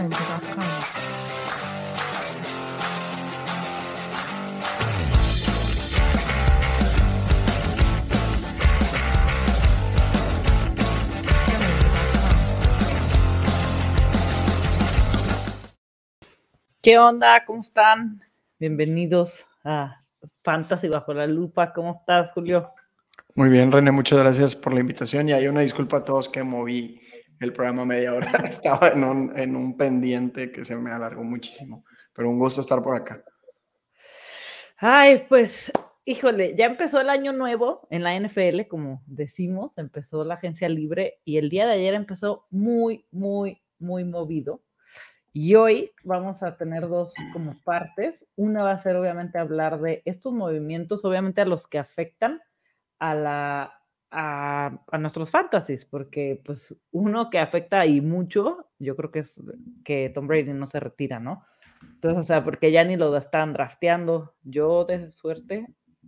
¿Qué onda? ¿Cómo están? Bienvenidos a Fantasy Bajo la Lupa. ¿Cómo estás, Julio? Muy bien, René, muchas gracias por la invitación y hay una disculpa a todos que moví el programa media hora. Estaba en un, en un pendiente que se me alargó muchísimo, pero un gusto estar por acá. Ay, pues, híjole, ya empezó el año nuevo en la NFL, como decimos, empezó la agencia libre y el día de ayer empezó muy, muy, muy movido y hoy vamos a tener dos como partes. Una va a ser obviamente hablar de estos movimientos, obviamente a los que afectan a la a, nuestros fantasies, porque pues uno que afecta y mucho, yo creo que es que Tom Brady no se retira, ¿no? Entonces, o sea, porque ya ni lo están drafteando. Yo de suerte,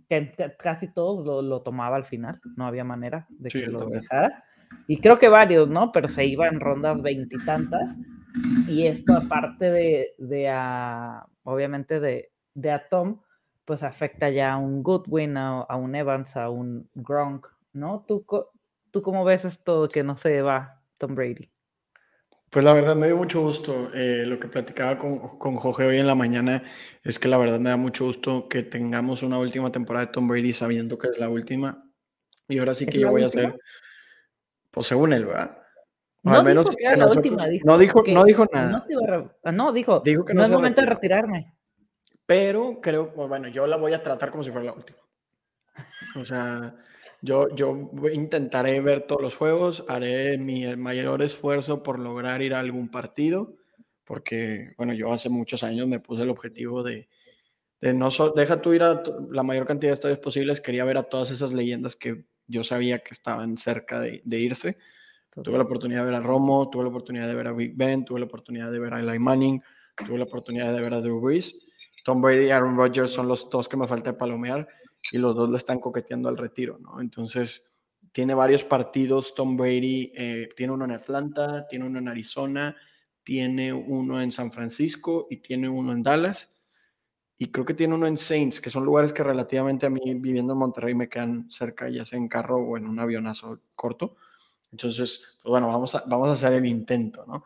que casi todos lo, lo tomaba al final, no había manera de que lo dejara. Y creo que varios, ¿no? Pero se iban rondas veintitantas. Y esto, aparte de, a, obviamente, de, de, a Tom, pues afecta ya a un Goodwin, a, a un Evans, a un Gronk, ¿no? ¿Tú, ¿Tú cómo ves esto que no se va Tom Brady? Pues la verdad me dio mucho gusto. Eh, lo que platicaba con, con Jorge hoy en la mañana es que la verdad me da mucho gusto que tengamos una última temporada de Tom Brady sabiendo que es la última. Y ahora sí que yo voy a hacer, pues según él, ¿verdad? No al menos dijo que era la última, dijo no dijo, no dijo nada. No, ah, no dijo, dijo que no, es momento de retirarme. Pero creo, bueno, yo la voy a tratar como si fuera la última. O sea, yo, yo intentaré ver todos los juegos, haré mi mayor esfuerzo por lograr ir a algún partido, porque, bueno, yo hace muchos años me puse el objetivo de, de no, deja tú ir a la mayor cantidad de estadios posibles, quería ver a todas esas leyendas que yo sabía que estaban cerca de, de irse. Tuve la oportunidad de ver a Romo, tuve la oportunidad de ver a Big Ben, tuve la oportunidad de ver a Eli Manning, tuve la oportunidad de ver a Drew Brees. Tom Brady y Aaron Rodgers son los dos que me falta palomear y los dos le están coqueteando al retiro, ¿no? Entonces, tiene varios partidos Tom Brady, eh, tiene uno en Atlanta, tiene uno en Arizona, tiene uno en San Francisco y tiene uno en Dallas. Y creo que tiene uno en Saints, que son lugares que relativamente a mí, viviendo en Monterrey, me quedan cerca, ya sea en carro o en un avionazo corto. Entonces, pues bueno, vamos a, vamos a hacer el intento, ¿no?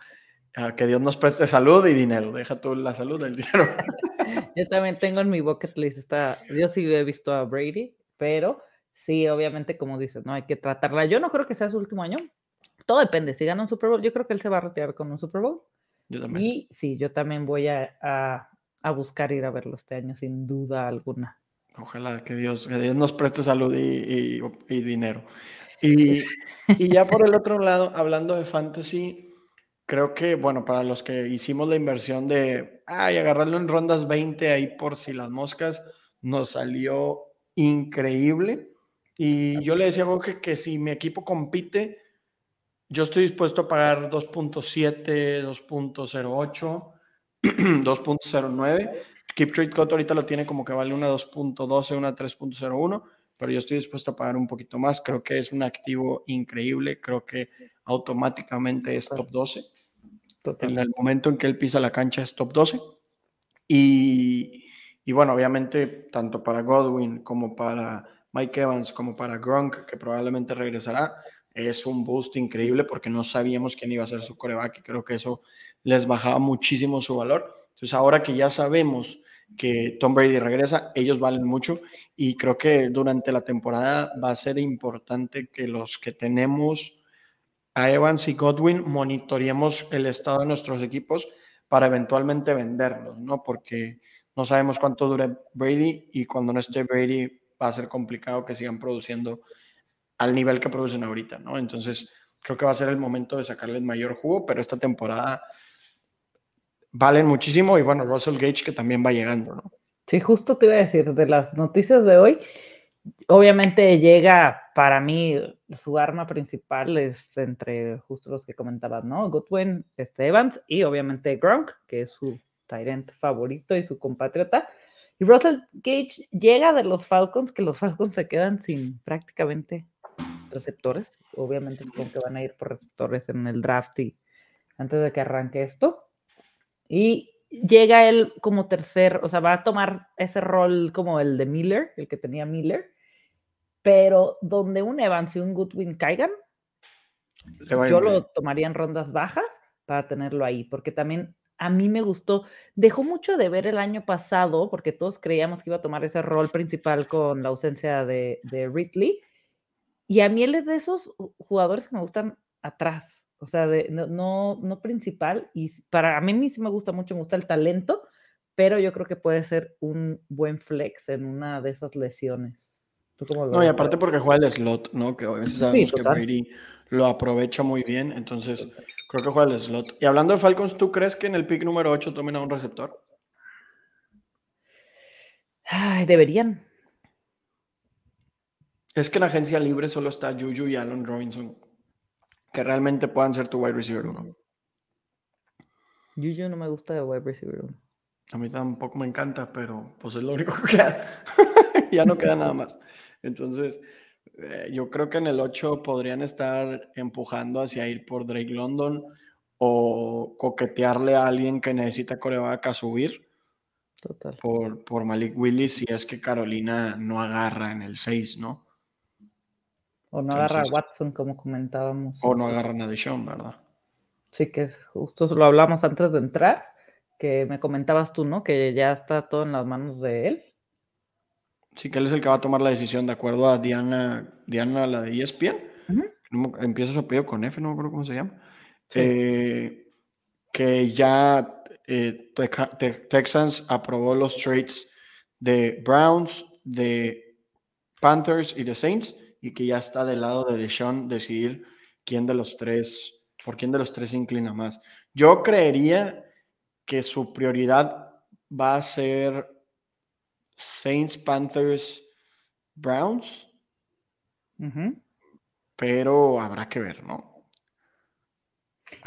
Que Dios nos preste salud y dinero. Deja tú la salud, el dinero. Yo también tengo en mi bucket list, está, yo sí he visto a Brady, pero sí, obviamente, como dices, no hay que tratarla. Yo no creo que sea su último año. Todo depende. Si gana un Super Bowl, yo creo que él se va a retirar con un Super Bowl. Yo también. Y sí, yo también voy a, a, buscar ir a verlo este año, sin duda alguna. Ojalá que Dios, que Dios nos preste salud y, y dinero. Y, ya por el otro lado, hablando de fantasy, creo que, bueno, para los que hicimos la inversión de, ay, agarrarlo en rondas 20 ahí por si las moscas, nos salió increíble. Y yo le decía a Jorge que si mi equipo compite, yo estoy dispuesto a pagar 2.7, 2.08, 2.09. Keep Trade Cut ahorita lo tiene como que vale una 2.12, una 3.01 pero yo estoy dispuesto a pagar un poquito más. Creo que es un activo increíble, creo que automáticamente es top 12. En el momento en que él pisa la cancha es top 12. Y, y bueno, obviamente, tanto para Godwin como para Mike Evans, como para Gronk, que probablemente regresará, es un boost increíble porque no sabíamos quién iba a ser su coreback y creo que eso les bajaba muchísimo su valor. Entonces, ahora que ya sabemos que Tom Brady regresa, ellos valen mucho y creo que durante la temporada va a ser importante que los que tenemos a Evans y Godwin monitoreemos el estado de nuestros equipos para eventualmente venderlos, ¿no? Porque no sabemos cuánto dure Brady y cuando no esté Brady va a ser complicado que sigan produciendo al nivel que producen ahorita, ¿no? Entonces, creo que va a ser el momento de sacarles mayor jugo, pero esta temporada valen muchísimo y bueno, Russell Gage que también va llegando, ¿no? Sí, justo te iba a decir, de las noticias de hoy, obviamente llega para mí su arma principal es entre justo los que comentabas, ¿no? Goodwin, este Evans y obviamente Gronk, que es su Tyrant favorito y su compatriota. Y Russell Gage llega de los Falcons, que los Falcons se quedan sin prácticamente receptores. Obviamente supongo que van a ir por receptores en el draft y antes de que arranque esto. Y llega él como tercer, o sea, va a tomar ese rol como el de Miller, el que tenía Miller, pero donde un Evans y un Goodwin caigan, yo lo tomaría en rondas bajas para tenerlo ahí, porque también a mí me gustó, dejó mucho de ver el año pasado, porque todos creíamos que iba a tomar ese rol principal con la ausencia de, de Ridley, y a mí él es de esos jugadores que me gustan atrás, o sea, de, no, no, principal, y para a mí sí me gusta mucho, me gusta el talento, pero yo creo que puede ser un buen flex en una de esas lesiones. No, y aparte porque juega el slot, ¿no? Que a veces sabemos que Brady lo aprovecha muy bien, entonces creo que juega el slot. Y hablando de Falcons, ¿tú crees que en el pick número 8 tomen a un receptor? Ay, deberían. Es que en la agencia libre solo está Juju y Allen Robinson que realmente puedan ser tu wide receiver 1. Juju no me gusta de wide receiver 1. A mí tampoco me encanta, pero pues es lo único que queda. ya no queda nada más. Entonces, eh, yo creo que en el 8 podrían estar empujando hacia ir por Drake London o coquetearle a alguien que necesita coreback a subir. Total. Por, por Malik Willis si es que Carolina no agarra en el 6, ¿no? O no agarra a Watson, como comentábamos. O no agarran a Deshaun, ¿verdad? Sí, que justo lo hablamos antes de entrar, que me comentabas tú, ¿no? Que ya está todo en las manos de él. Sí, que él es el que va a tomar la decisión de acuerdo a Diana, Diana la de ESPN. Empieza su apellido con F, no me acuerdo cómo se llama. Eh, que ya eh, Texans aprobó los trades de Browns, de Panthers y de Saints y que ya está del lado de Deshaun decidir quién de los tres, por quién de los tres se inclina más. Yo creería que su prioridad va a ser Saints, Panthers, Browns, pero habrá que ver, ¿no?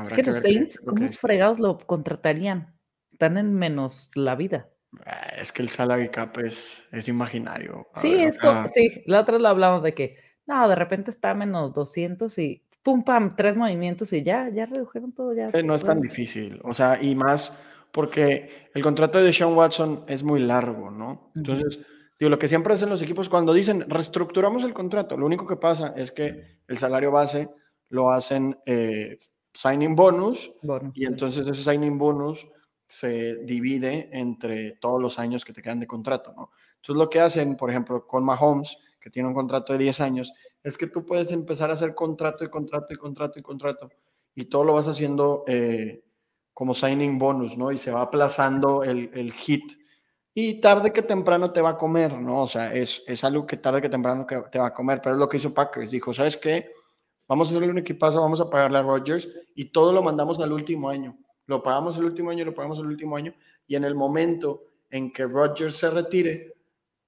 es que, los Saints, ¿cómo fregados lo contratarían? Están en menos la vida. Ah, es que el salary cap es, es imaginario. sí, es sí, la otra lo hablamos de que, no, de repente está menos 200 y pum, pam, tres movimientos y ya, ya redujeron todo. ya. no es tan difícil, o sea, y más porque el contrato de Sean Watson es muy largo, ¿no? Entonces, digo, lo que siempre hacen los equipos cuando dicen reestructuramos el contrato, lo único que pasa es que el salario base lo hacen eh, signing bonus y entonces ese signing bonus se divide entre todos los años que te quedan de contrato, ¿no? Entonces lo que hacen, por ejemplo, con Mahomes, que tiene un contrato de 10 años, es que tú puedes empezar a hacer contrato y contrato y contrato y contrato y todo lo vas haciendo eh, como signing bonus, ¿no? Y se va aplazando el, el, hit y tarde que temprano te va a comer, ¿no? O sea, es, es algo que tarde que temprano que te va a comer, pero es lo que hizo Packers, dijo, ¿sabes qué? Vamos a hacerle un equipazo, vamos a pagarle a Rodgers y todo lo mandamos al último año. Lo pagamos el último año, lo pagamos el último año. Y en el momento en que Rodgers se retire,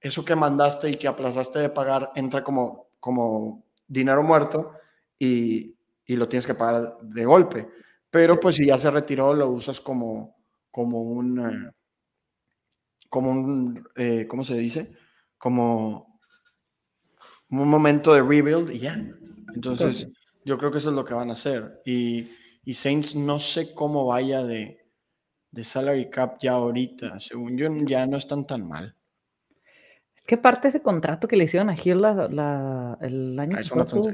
eso que mandaste y que aplazaste de pagar entra como, como dinero muerto y, y lo tienes que pagar de golpe. Pero pues si ya se retiró, lo usas como, como un, eh, como un, eh, ¿cómo se dice? Como un momento de rebuild y ya. Entonces, yo creo que eso es lo que van a hacer. Y y Saints no sé cómo vaya de, de salary cap ya ahorita. Según yo, ya no están tan mal. ¿Qué parte de ese contrato que le hicieron a Gil la, el año ah, pasado?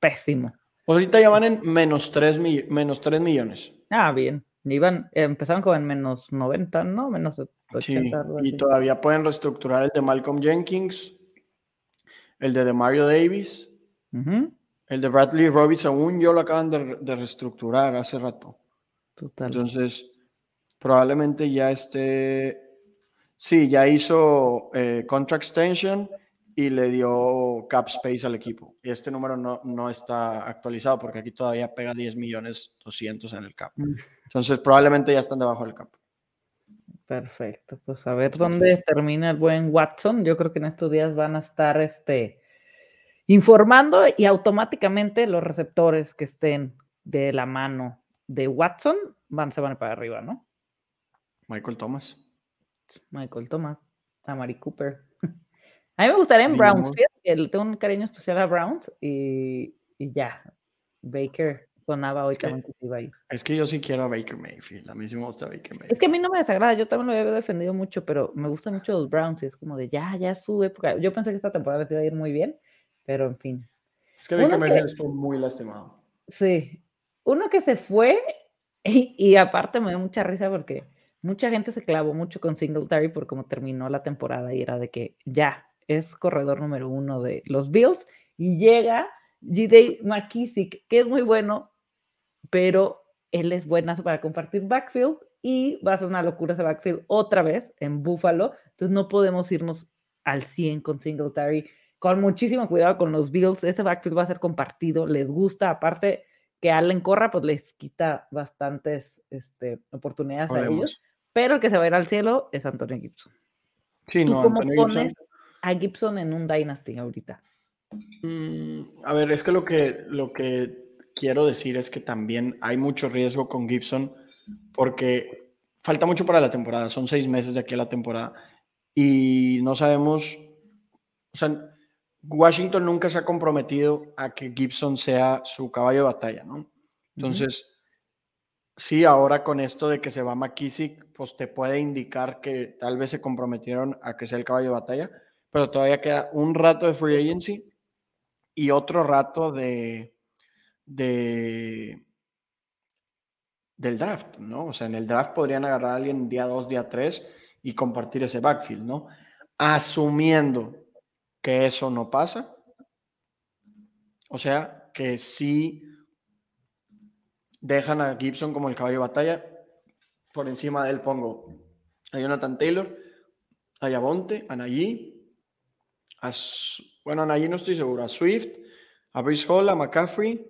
Pésimo. Ahorita ya van en menos 3, menos 3 millones. Ah, bien. Iban, empezaron con en menos 90, ¿no? Menos 80. Sí, y todavía pueden reestructurar el de Malcolm Jenkins, el de Mario Davis. El de Bradley Robbie, según yo, lo acaban de, reestructurar hace rato. Total. Entonces, probablemente ya esté. Sí, ya hizo eh, contract extension y le dio cap space al equipo. Y este número no, no está actualizado porque aquí todavía pega 10 millones 200 en el cap. Mm. Entonces, probablemente ya están debajo del cap. Perfecto. Pues a ver dónde termina el buen Watson. Yo creo que en estos días van a estar este informando y automáticamente los receptores que estén de la mano de Watson van, se van para arriba, ¿no? Michael Thomas. Michael Thomas, a Mari Cooper. A mí me gustaría en Browns, tengo un cariño especial a Browns y, y ya, Baker sonaba hoy también que iba a ir. Es que yo sí quiero a Baker Mayfield. A mí sí me gusta Baker Mayfield. Es que a mí no me desagrada. Yo también lo había defendido mucho, pero me gustan mucho los Browns. Y es como de ya, ya su época. Yo pensé que esta temporada se iba a ir muy bien, pero en fin. Es que Baker Mayfield estuvo muy lastimado. Sí. Uno que se fue y, y aparte me dio mucha risa porque mucha gente se clavó mucho con Singletary por cómo terminó la temporada y era de que ya es corredor número uno de los Bills y llega G.D. McKissick, que es muy bueno, pero él es buenazo para compartir backfield y va a ser una locura ese backfield otra vez en Buffalo. Entonces no podemos irnos al 100 con Singletary. Con muchísimo cuidado con los Bills, ese backfield va a ser compartido, les gusta, aparte que Allen corra, pues les quita bastantes este, oportunidades a ellos, pero el que se va a ir al cielo es Antonio Gibson. Sí, no, cómo pones a Gibson en un Dynasty ahorita? Mm, a ver, es que lo que, lo que quiero decir es que también hay mucho riesgo con Gibson porque falta mucho para la temporada, son seis meses de aquí a la temporada y no sabemos, o sea, Washington nunca se ha comprometido a que Gibson sea su caballo de batalla, ¿no? Entonces, sí, ahora con esto de que se va McKissick, pues te puede indicar que tal vez se comprometieron a que sea el caballo de batalla, pero todavía queda un rato de free agency y otro rato de, de del draft, ¿no? O sea, en el draft podrían agarrar a alguien día 2, día 3 y compartir ese backfield, ¿no? Asumiendo que eso no pasa. O sea, que si dejan a Gibson como el caballo de batalla. Por encima de él pongo a Jonathan Taylor, a Yabonte, a Nayi, a, bueno, a Nayi no estoy seguro, a Swift, a Brice Hall, a McCaffrey,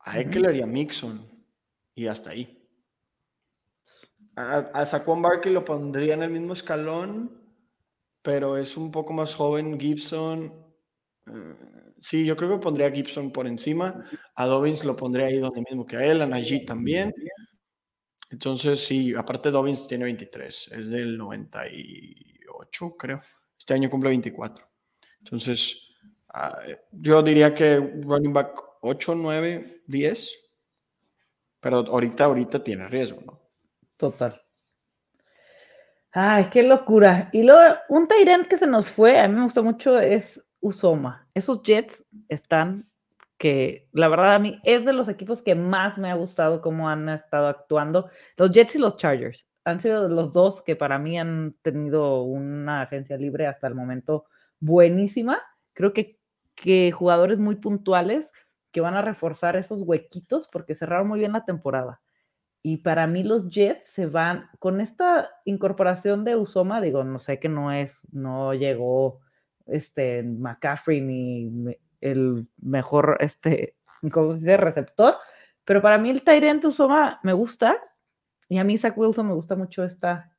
a Eckler y a Mixon. Y hasta ahí. A, a Saquon Barkley lo pondría en el mismo escalón, pero es un poco más joven. Gibson. Eh, sí, yo creo que pondría a Gibson por encima. A Dobbins lo pondría ahí donde mismo que a él. A Najee también. Entonces, sí, aparte Dobbins tiene 23. Es del 98, creo. Este año cumple 24. Entonces, ah, yo diría que running back 8, 9, 10. Pero ahorita, ahorita tiene riesgo, ¿no? Total. Ay, qué locura. Y luego, un Tyrant que se nos fue, a mí me gustó mucho, es Usoma. Esos Jets están que, la verdad, a mí es de los equipos que más me ha gustado cómo han estado actuando. Los Jets y los Chargers han sido los dos que para mí han tenido una agencia libre hasta el momento buenísima. Creo que, que jugadores muy puntuales que van a reforzar esos huequitos porque cerraron muy bien la temporada. Y para mí los Jets se van con esta incorporación de Usoma, digo, no sé que no es, no llegó este McCaffrey ni el mejor, este, ¿cómo? Receptor, pero para mí el Tyrant Usoma me gusta y a mí Zach Wilson me gusta mucho esta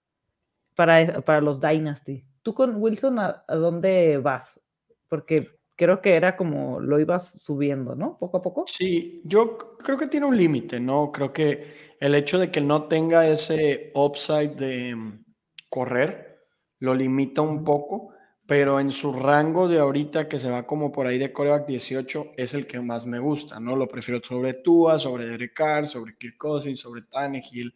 para, para los Dynasty. ¿Tú con Wilson a dónde vas? Porque creo que era como lo ibas subiendo, ¿no? Poco a poco. Sí, yo creo que tiene un límite, ¿no? Creo que el hecho de que no tenga ese upside de mm, correr lo limita un poco, pero en su rango de ahorita que se va como por ahí de coreback 18 es el que más me gusta, ¿no? Lo prefiero sobre Tua, sobre Derek Carr, sobre Kirk Cousins, sobre Tannehill,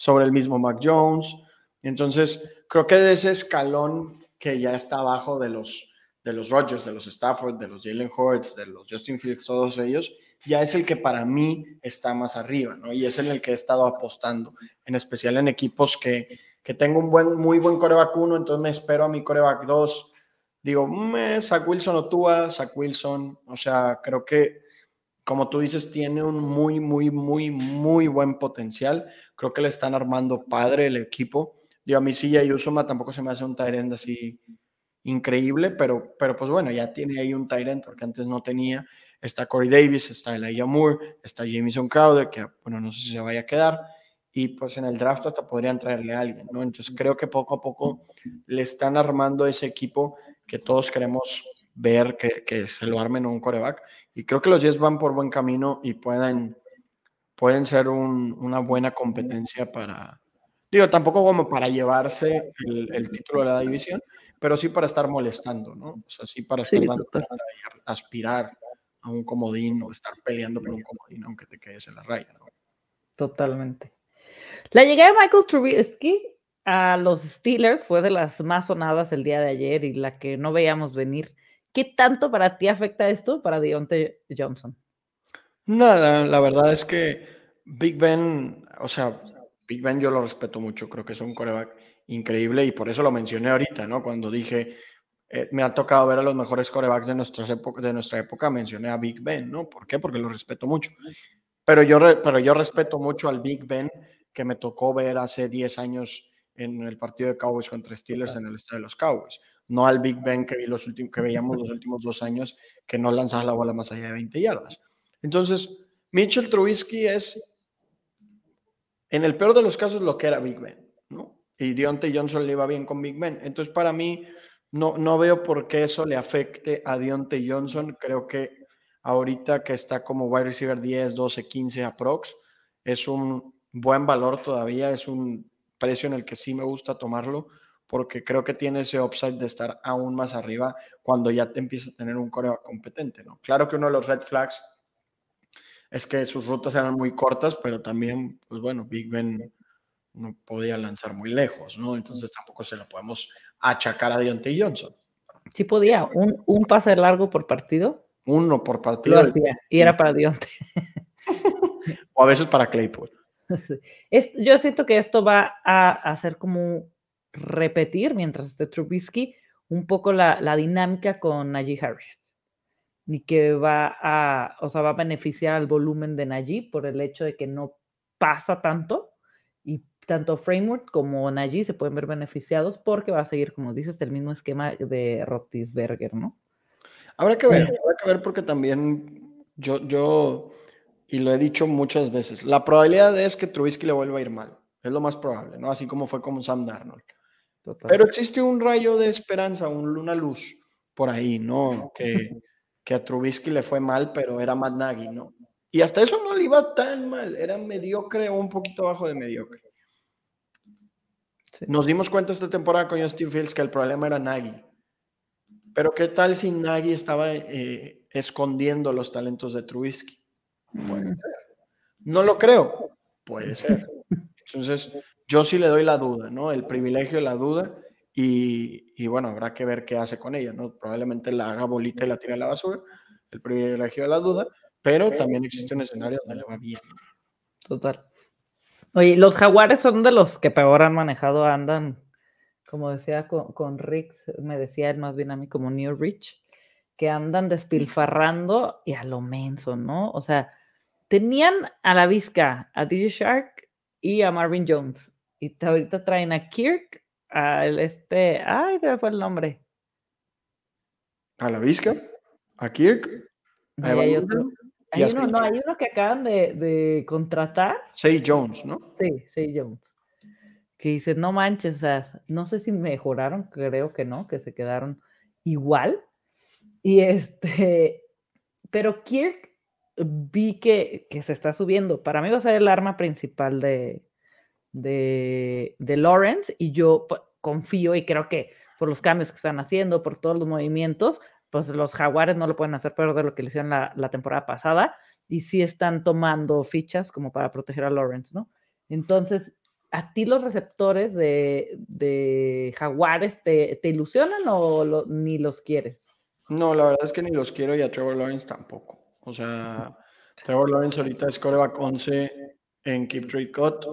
sobre el mismo Mac Jones. Entonces, creo que de ese escalón que ya está abajo de los de los Rodgers, de los Stafford, de los Jalen Hurts, de los Justin Fields, todos ellos, ya es el que para mí está más arriba, ¿no? Y es en el que he estado apostando, en especial en equipos que, que tengo un buen, muy buen coreback 1, entonces me espero a mi coreback 2. Digo, mmm, Zach Wilson o Tua, Zach Wilson, o sea, creo que, como tú dices, tiene un muy, muy, muy, muy buen potencial. Creo que le están armando padre el equipo. Yo a mí sí, y Usuma tampoco se me hace un Tyrend así increíble, pero, pero pues bueno, ya tiene ahí un Tyrant porque antes no tenía. Está Corey Davis, está Elijah Moore, está Jameson Crowder, que bueno, no sé si se vaya a quedar. Y pues en el draft hasta podrían traerle a alguien, ¿no? Entonces creo que poco a poco le están armando ese equipo que todos queremos ver que, que se lo armen un coreback. Y creo que los Jets van por buen camino y pueden, pueden ser un, una buena competencia para, digo, tampoco como para llevarse el, el título de la división, pero sí para estar molestando, ¿no? O sea, sí para estar aspirar a un comodín o estar peleando por un comodín aunque te quedes en la raya. ¿no? Totalmente. La llegada de Michael Trubisky a los Steelers fue de las más sonadas el día de ayer y la que no veíamos venir. ¿Qué tanto para ti afecta esto para Deontay Johnson? Nada, la verdad es que Big Ben, o sea, Big Ben yo lo respeto mucho, creo que es un coreback increíble y por eso lo mencioné ahorita, ¿no? Cuando dije, eh, me ha tocado ver a los mejores corebacks de, de nuestra época, mencioné a Big Ben, ¿no? ¿Por qué? Porque lo respeto mucho. Pero yo, pero yo respeto mucho al Big Ben que me tocó ver hace 10 años en el partido de Cowboys contra Steelers en el estadio de los Cowboys. No al Big Ben que, vi los últimos, veíamos los últimos dos años que no lanzaba la bola más allá de 20 yardas. Entonces, Mitchell Trubisky es, en el peor de los casos, lo que era Big Ben, ¿no? Y Deontay Johnson le iba bien con Big Ben. Entonces, para mí, no, no veo por qué eso le afecte a Deontay Johnson. Creo que ahorita que está como wide receiver 10, 12, 15 aprox, es un buen valor todavía, es un precio en el que sí me gusta tomarlo porque creo que tiene ese upside de estar aún más arriba cuando ya te empieza a tener un coreo competente, ¿no? Claro que uno de los red flags es que sus rutas eran muy cortas, pero también, pues bueno, Big Ben no podía lanzar muy lejos, ¿no? Entonces tampoco se lo podemos achacar a Deontay Johnson. Sí podía, un, un pase largo por partido. Uno por partido. y era para Deontay. o a veces para Claypool. Es, yo siento que esto va a hacer como repetir, mientras esté Trubisky, un poco la, la dinámica con Najee Harris ni que va a, o sea, va a beneficiar al volumen de Najee por el hecho de que no pasa tanto y tanto Framework como Najee se pueden ver beneficiados porque va a seguir, como dices, el mismo esquema de Rotisberger, ¿no? Habrá que ver, habrá que ver porque también yo, yo, y lo he dicho muchas veces, la probabilidad es que Trubisky le vuelva a ir mal, es lo más probable, ¿no? Así como fue con Sam Darnold. Pero existe un rayo de esperanza, un, una luz por ahí, ¿no? Que, que a Trubisky le fue mal, pero era Matt Nagy, ¿no? Y hasta eso no le iba tan mal, era mediocre o un poquito bajo de mediocre. Nos dimos cuenta esta temporada con Justin Fields que el problema era Nagy. Pero ¿qué tal si Nagy estaba eh, escondiendo los talentos de Trubisky? Puede ser. No lo creo. Puede ser. Entonces, yo sí le doy la duda, ¿no? El privilegio de la duda. Y, bueno, habrá que ver qué hace con ella, ¿no? Probablemente la haga bolita y la tire a la basura, el privilegio de la duda, pero también existe un escenario donde le va bien. Total. Oye, los jaguares son de los que peor han manejado, andan, como decía con, con Rick, me decía él más bien a mí como New Rich, que andan despilfarrando y a lo menso, ¿no? O sea, tenían a la visca a DJ Shark y a Marvin Jones, y ahorita traen a Kirk al este, ay, se me fue el nombre. ¿A la Vizca? ¿A Kirk? hay otro. Hay uno, no, hay uno que acaban de, de contratar. Say Jones, ¿no? Sí, Say Jones. Que dice, no manches, o sea, no sé si mejoraron, creo que no, que se quedaron igual. Y este, pero Kirk vi que, que se está subiendo. Para mí va a ser el arma principal de, de, Lawrence y yo confío y creo que por los cambios que están haciendo, por todos los movimientos, pues los jaguares no lo pueden hacer peor de lo que le hicieron la, la temporada pasada y sí están tomando fichas como para proteger a Lawrence, ¿no? Entonces, ¿a ti los receptores de, de jaguares te, te, ilusionan o ni los quieres? No, la verdad es que ni los quiero y a Trevor Lawrence tampoco. O sea, Trevor Lawrence ahorita es coreback 11 en Keep Trade Cut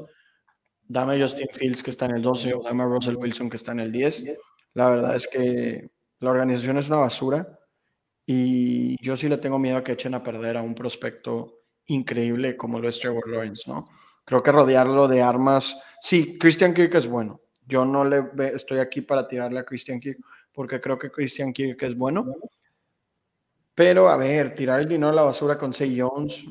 dame a Justin Fields que está en el 12 o dame a Russell Wilson que está en el 10. La verdad es que la organización es una basura y yo sí le tengo miedo a que echen a perder a un prospecto increíble como lo es Trevor Lawrence, ¿no? Creo que rodearlo de armas, sí, Christian Kirk es bueno. Yo no le estoy aquí para tirarle a Christian Kirk porque creo que Christian Kirk es bueno. Pero a ver, tirar el dinero a la basura con Say Jones,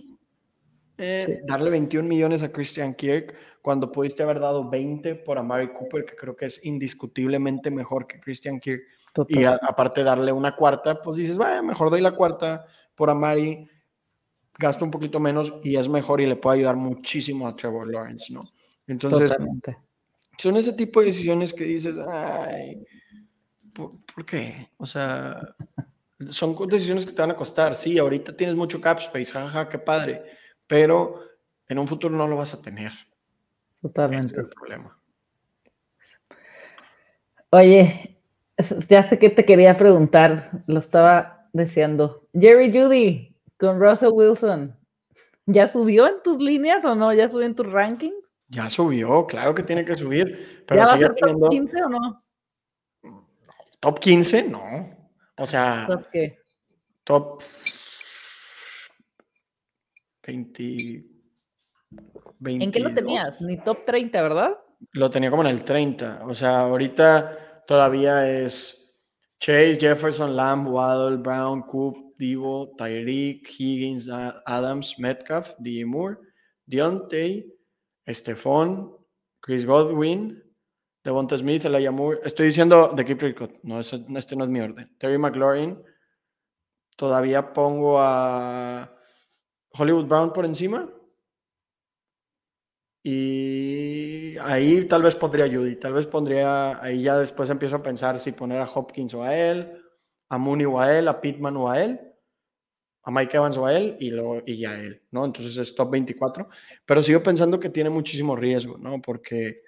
eh, darle 21 millones a Christian Kirk cuando pudiste haber dado 20 por Amari Cooper, que creo que es indiscutiblemente mejor que Christian Kirk. Y aparte darle una cuarta, pues dices, vaya, mejor doy la cuarta por Amari, gasto un poquito menos y es mejor y le puede ayudar muchísimo a Trevor Lawrence, ¿no? Entonces, son ese tipo de decisiones que dices, ay, ¿por, qué? O sea, son decisiones que te van a costar. Sí, ahorita tienes mucho cap space, jajaja, qué padre, pero en un futuro no lo vas a tener. Totalmente. Ese es el problema. Oye, ya sé que te quería preguntar, lo estaba deseando. Jerry Judy con Russell Wilson, ¿ya subió en tus líneas o no? ¿Ya subió en tus rankings? Ya subió, claro que tiene que subir. Pero ¿Ya va a ser top teniendo- 15 o no? Top 15, no. O sea, ¿Top qué? top 20. ¿En qué lo 22. tenías? Ni top 30, ¿verdad? Lo tenía como en el 30. O sea, ahorita todavía es Chase, Jefferson, Lamb, Waddle, Brown, Coop, Divo, Tyreek, Higgins, Adams, Metcalf, DJ Moore, Deontay, Stephon, Chris Godwin, Devonta Smith, Elijah Moore. Estoy diciendo de Keep Record. No, eso- este no es mi orden. Terry McLaurin. Todavía pongo a Hollywood Brown por encima. Y ahí tal vez pondría a Judy, tal vez pondría, ahí ya después empiezo a pensar si poner a Hopkins o a él, a Mooney o a él, a Pittman o a él, a Mike Evans o a él y, luego, y ya a él, ¿no? Entonces es top 24, pero sigo pensando que tiene muchísimo riesgo, ¿no? Porque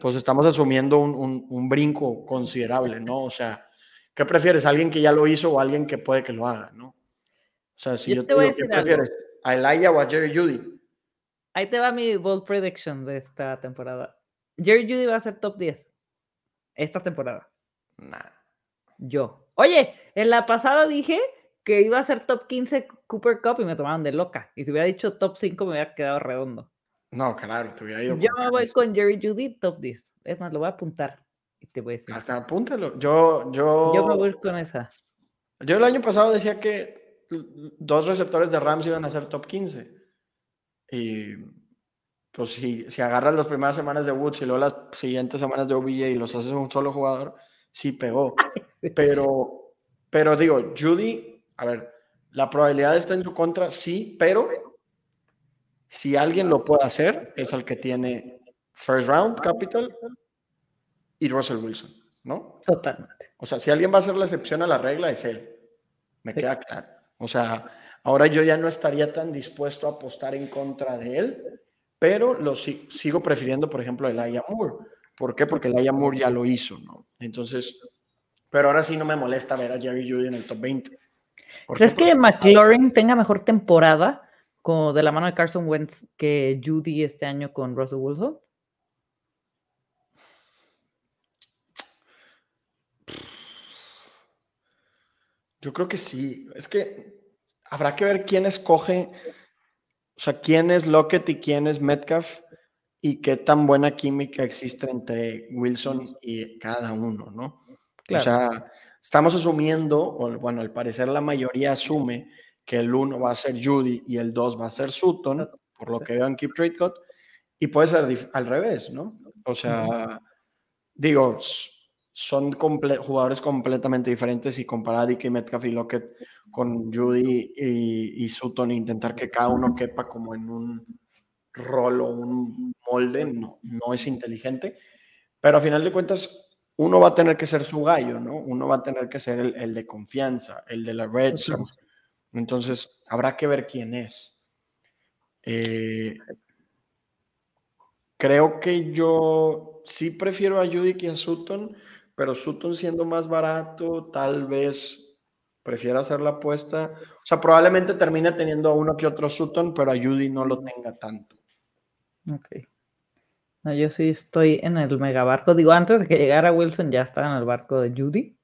pues estamos asumiendo un, un- un brinco considerable, ¿no? O sea, ¿qué prefieres? ¿Alguien que ya lo hizo o alguien que puede que lo haga, ¿no? O sea, si Yo yo, te te voy a digo, ¿qué algo. prefieres? ¿A Elijah o a Jerry Judy? Ahí te va mi bold prediction de esta temporada. Jerry Judy va a ser top 10 esta temporada. Nah. Yo. Oye, en la pasada dije que iba a ser top 15 Cooper Cup y me tomaron de loca. Y si hubiera dicho top 5 me hubiera quedado redondo. No, claro, te hubiera ido Yo me voy con Jerry Judy top 10. Es más, lo voy a apuntar y te voy a decir. Hasta apúntalo. Yo, yo, Yo me voy con esa. yo el año pasado decía que dos receptores de Rams iban a ser top 15. Y pues si, si agarras las primeras semanas de Woods y luego las siguientes semanas de OBJ y los haces un solo jugador, sí pegó. Pero, pero digo, Judy, a ver, la probabilidad está en su contra, sí, pero si alguien lo puede hacer, es el que tiene first round capital y Russell Wilson, ¿no? Totalmente. O sea, si alguien va a hacer la excepción a la regla, es él. Me Sí. queda claro. O sea, ahora yo ya no estaría tan dispuesto a apostar en contra de él, pero lo si- sigo prefiriendo, por ejemplo, el Elijah Moore. ¿Por qué? Porque el Elijah Moore ya lo hizo, ¿no? Entonces, pero ahora sí no me molesta ver a Jerry Judy en el top 20. ¿Por ¿Crees que McLaurin tenga mejor temporada como de la mano de Carson Wentz que Judy este año con Russell Wilson? Yo creo que sí. Es que habrá que ver quién escoge, o sea, quién es Lockett y quién es Metcalf y qué tan buena química existe entre Wilson y cada uno, ¿no? Claro. O sea, estamos asumiendo, o bueno, al parecer la mayoría asume que el uno va a ser Judy y el dos va a ser Sutton, por lo que veo en Keep Trade Cut, y puede ser al revés, ¿no? O sea, digo, son comple- jugadores completamente diferentes y comparar a DK Metcalf y Lockett con Judy y, y Sutton e intentar que cada uno quepa como en un rol o un molde, no, no es inteligente, pero a final de cuentas uno va a tener que ser su gallo, ¿no? Uno va a tener que ser el, el de confianza, el de la red. Entonces, habrá que ver quién es. Eh, creo que yo sí prefiero a Judy que a Sutton, pero Sutton siendo más barato, tal vez prefiera hacer la apuesta. O sea, probablemente termine teniendo a uno que otro Sutton, pero a Judy no lo tenga tanto. Ok. No, yo sí estoy en el megabarco. Digo, antes de que llegara Wilson ya estaba en el barco de Judy.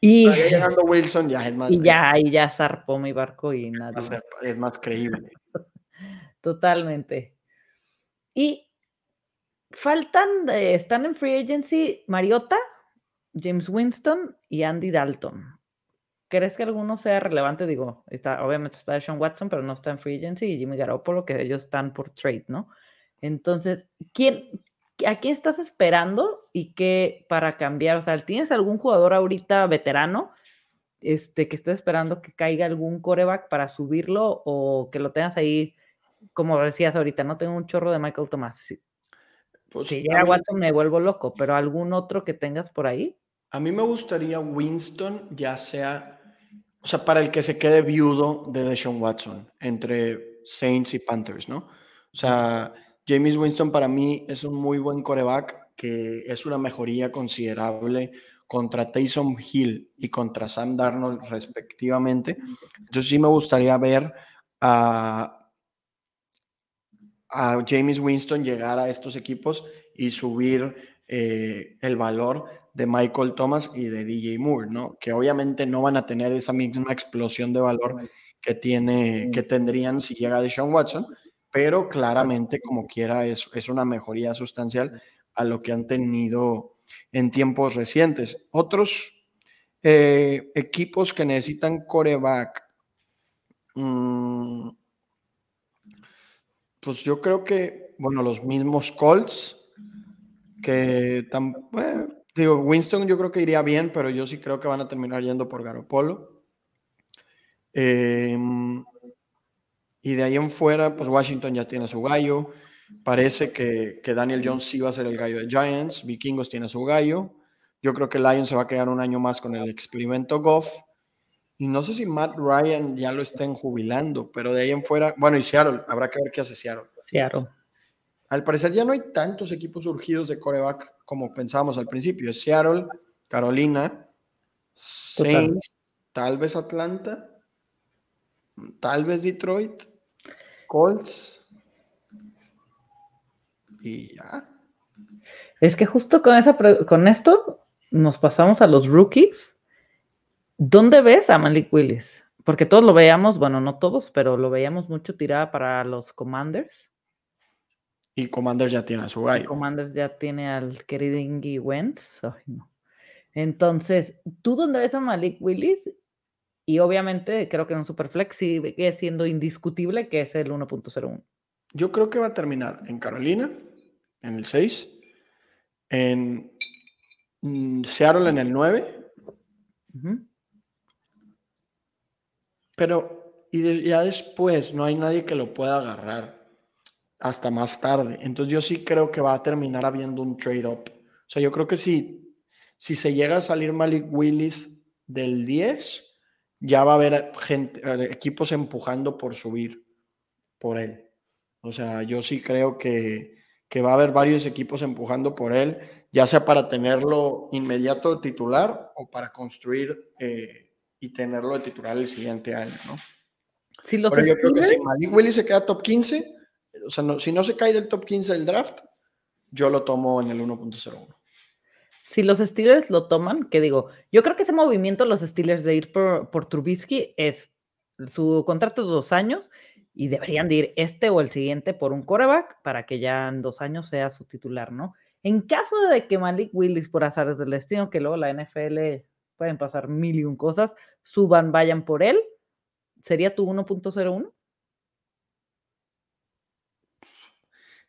Y, llegando Wilson ya es más, y ya, ahí ya zarpó mi barco y va nadie. a ser- es más creíble. Totalmente. Y faltan, eh, están en free agency Mariota, James Winston y Andy Dalton. ¿Crees que alguno sea relevante? Digo, está, obviamente está Sean Watson, pero no está en free agency y Jimmy Garoppolo, que ellos están por trade, ¿no? Entonces, ¿quién, ¿a quién estás esperando y qué para cambiar? O sea, ¿tienes algún jugador ahorita veterano este, que estés esperando que caiga algún coreback para subirlo o que lo tengas ahí, como decías ahorita, no tengo un chorro de Michael Thomas. Si, Pues, si llega Watson me vuelvo loco, pero algún otro que tengas por ahí. A mí me gustaría Winston, ya sea, o sea, para el que se quede viudo de Deshaun Watson entre Saints y Panthers, ¿no? O sea, James Winston para mí es un muy buen coreback que es una mejoría considerable contra Taysom Hill y contra Sam Darnold respectivamente. Entonces sí me gustaría ver a, a James Winston llegar a estos equipos y subir eh, el valor de Michael Thomas y de DJ Moore, ¿no? Que obviamente no van a tener esa misma explosión de valor que, tiene, que tendrían si llega Deshaun Watson, pero claramente como quiera es, es una mejoría sustancial a lo que han tenido en tiempos recientes. Otros eh, equipos que necesitan coreback, mm, pues yo creo que, bueno, los mismos Colts, que tan, digo, Winston yo creo que iría bien, pero yo sí creo que van a terminar yendo por Garopolo. Em, y de ahí en fuera, pues Washington ya tiene su gallo. Parece que, Daniel Jones sí va a ser el gallo de Giants. Vikingos tiene su gallo. Yo creo que Lions se va a quedar un año más con el experimento Goff. Y no sé si Matt Ryan ya lo estén jubilando, pero de ahí en fuera, bueno, y Seattle, habrá que ver qué hace Seattle. Seattle. Al parecer ya no hay tantos equipos surgidos de coreback como pensábamos al principio. Seattle, Carolina, Saints, tal vez Atlanta, tal vez Detroit, Colts, y ya. Es que justo con, esa, con esto nos pasamos a los rookies. ¿Dónde ves a Malik Willis? Porque todos lo veíamos, bueno, no todos, pero lo veíamos mucho tirada para los Commanders. Y Commanders ya tiene a su gallo. Commanders ya tiene al querido Ingy Wentz. Entonces, ¿tú dónde ves a Malik Willis? Y obviamente creo que en un Superflex sigue siendo indiscutible que es el 1.01. Yo creo que va a terminar en Carolina, en el 6, en mm, Seattle en el 9. Pero y ya después no hay nadie que lo pueda agarrar hasta más tarde. Entonces yo sí creo que va a terminar habiendo un trade-up. O sea, yo creo que si, si se llega a salir Malik Willis del 10, ya va a haber gente, eh, equipos empujando por subir por él. O sea, yo sí creo que, va a haber varios equipos empujando por él, ya sea para tenerlo inmediato titular o para construir eh, y tenerlo de titular el siguiente año, ¿no? Si los Pero yo creo que si Malik Willis se queda top 15, o sea, si no se cae del top 15 del draft, yo lo tomo en el 1.01. Si los Steelers lo toman, que digo, yo creo que ese movimiento los Steelers de ir por, por Trubisky es su contrato de dos años y deberían de ir este o el siguiente por un coreback para que ya en dos años sea su titular, ¿no? En caso de que Malik Willis, por azares del destino, que luego la NFL pueden pasar mil y un cosas, suban, vayan por él, ¿sería tu 1.01?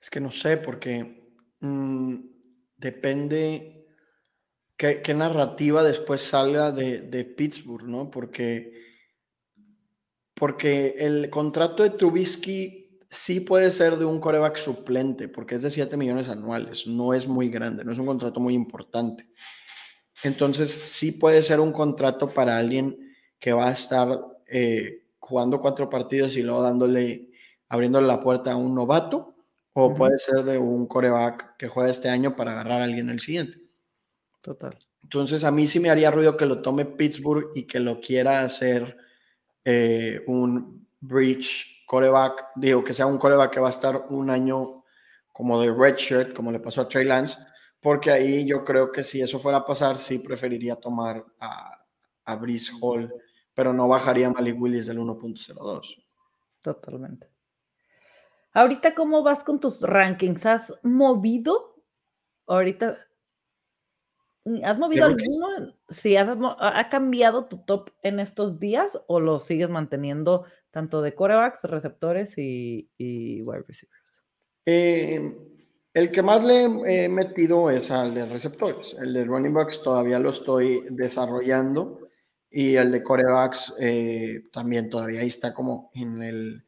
Es que no sé, porque mm, depende qué, narrativa después salga de, de Pittsburgh, ¿no? Porque porque el contrato de Trubisky sí puede ser de un coreback suplente, porque es de 7 millones anuales, no es muy grande, no es un contrato muy importante. Entonces, sí puede ser un contrato para alguien que va a estar eh, jugando cuatro partidos y luego dándole, abriéndole la puerta a un novato, o puede ser de un coreback que juega este año para agarrar a alguien el siguiente. Total. Entonces, a mí sí me haría ruido que lo tome Pittsburgh y que lo quiera hacer eh, un bridge coreback, digo que sea un coreback que va a estar un año como de redshirt, como le pasó a Trey Lance, porque ahí yo creo que si eso fuera a pasar, sí preferiría tomar a, a Brice Hall, pero no bajaría a Malik Willis del 1.02. Totalmente. Ahorita, ¿cómo vas con tus rankings? ¿Has movido? Ahorita ¿Has movido alguno? Sí, ¿ha cambiado tu top en estos días o lo sigues manteniendo tanto de corebacks, receptores y, wide receivers? Em, el que más le he metido es al de receptores. El de running backs todavía lo estoy desarrollando y el de corebacks eh, también todavía ahí está como en el...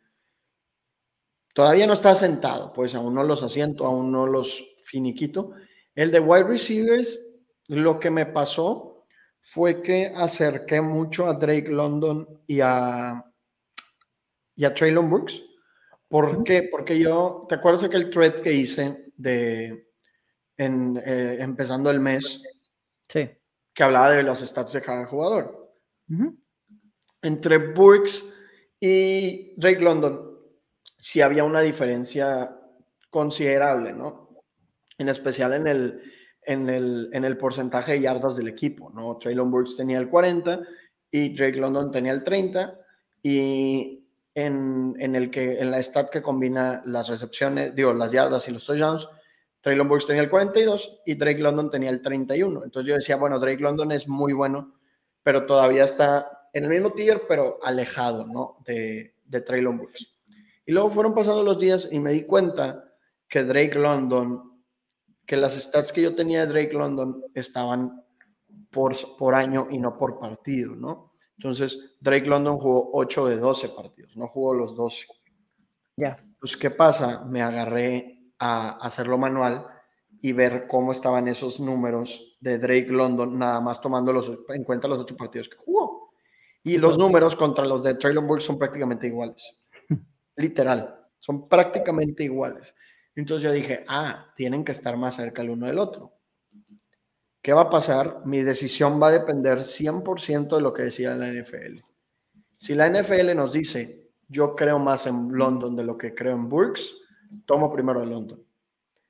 Todavía no está sentado, pues aún no los asiento, aún no los finiquito. El de wide receivers Lo que me pasó fue que acerqué mucho a Drake London y a, y a Traylon Brooks. ¿Por qué? Porque yo, ¿te acuerdas aquel thread que hice de en, eh, empezando el mes? Sí. Que hablaba de los stats de cada jugador. Entre Brooks y Drake London, sí había una diferencia considerable, ¿no? En especial en el, en el, en el porcentaje de yardas del equipo, ¿no? Traylon Burks tenía el 40 y Drake London tenía el 30 y en, el que, en la stat que combina las recepciones, digo, las yardas y los touchdowns, Traylon Burks tenía el 42 y Drake London tenía el 31. Entonces yo decía, bueno, Drake London es muy bueno, pero todavía está en el mismo tier, pero alejado, ¿no? De, de Traylon Burks. Y luego fueron pasando los días y me di cuenta que Drake London, que las stats que yo tenía de Drake London estaban por, por año y no por partido, ¿no? Entonces, Drake London jugó 8 de 12 partidos, no jugó los 12. Ya. Pues, ¿qué pasa? Me agarré a hacerlo manual y ver cómo estaban esos números de Drake London, nada más tomando los, en cuenta los 8 partidos que jugó. Y los números contra los de Traylon Burke son prácticamente iguales. Literal, son prácticamente iguales. Entonces yo dije, ah, tienen que estar más cerca el uno del otro. ¿Qué va a pasar? Mi decisión va a depender 100% de lo que decía la NFL. Si la NFL nos dice, yo creo más en London de lo que creo en Burks, tomo primero a London.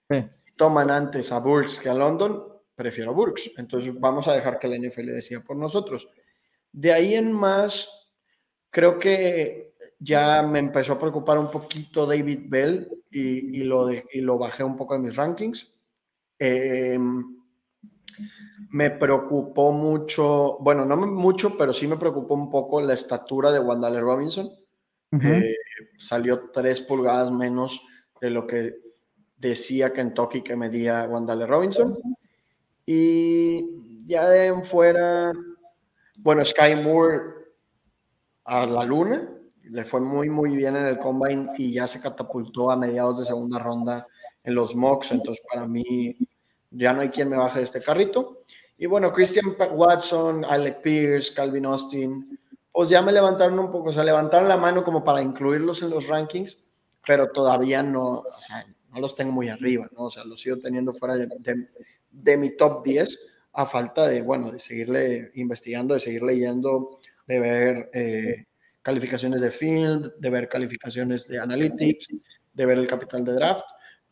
Si toman antes a Burks que a London, prefiero a Burks. Entonces vamos a dejar que la NFL decida por nosotros. De ahí en más, creo que ya me empezó a preocupar un poquito David Bell y, lo, y lo bajé un poco de mis rankings. Em, me preocupó mucho, bueno, no mucho, pero sí me preocupó un poco la estatura de Wandale Robinson. Eh, salió tres pulgadas menos de lo que decía Kentucky que medía Wandale Robinson. Y ya de en fuera, bueno, Sky Moore a la luna, le fue muy, muy bien en el combine y ya se catapultó a mediados de segunda ronda en los mocks. Entonces, para mí, ya no hay quien me baje de este carrito. Y bueno, Christian Watson, Alec Pierce, Calvin Austin, pues ya me levantaron un poco, o sea, levantaron la mano como para incluirlos en los rankings, pero todavía no, o sea, no los tengo muy arriba, ¿no? O sea, los sigo teniendo fuera de, de, mi top 10 a falta de, bueno, de seguirle investigando, de seguir leyendo, de ver eh, calificaciones de field, de ver calificaciones de analytics, de ver el capital de draft.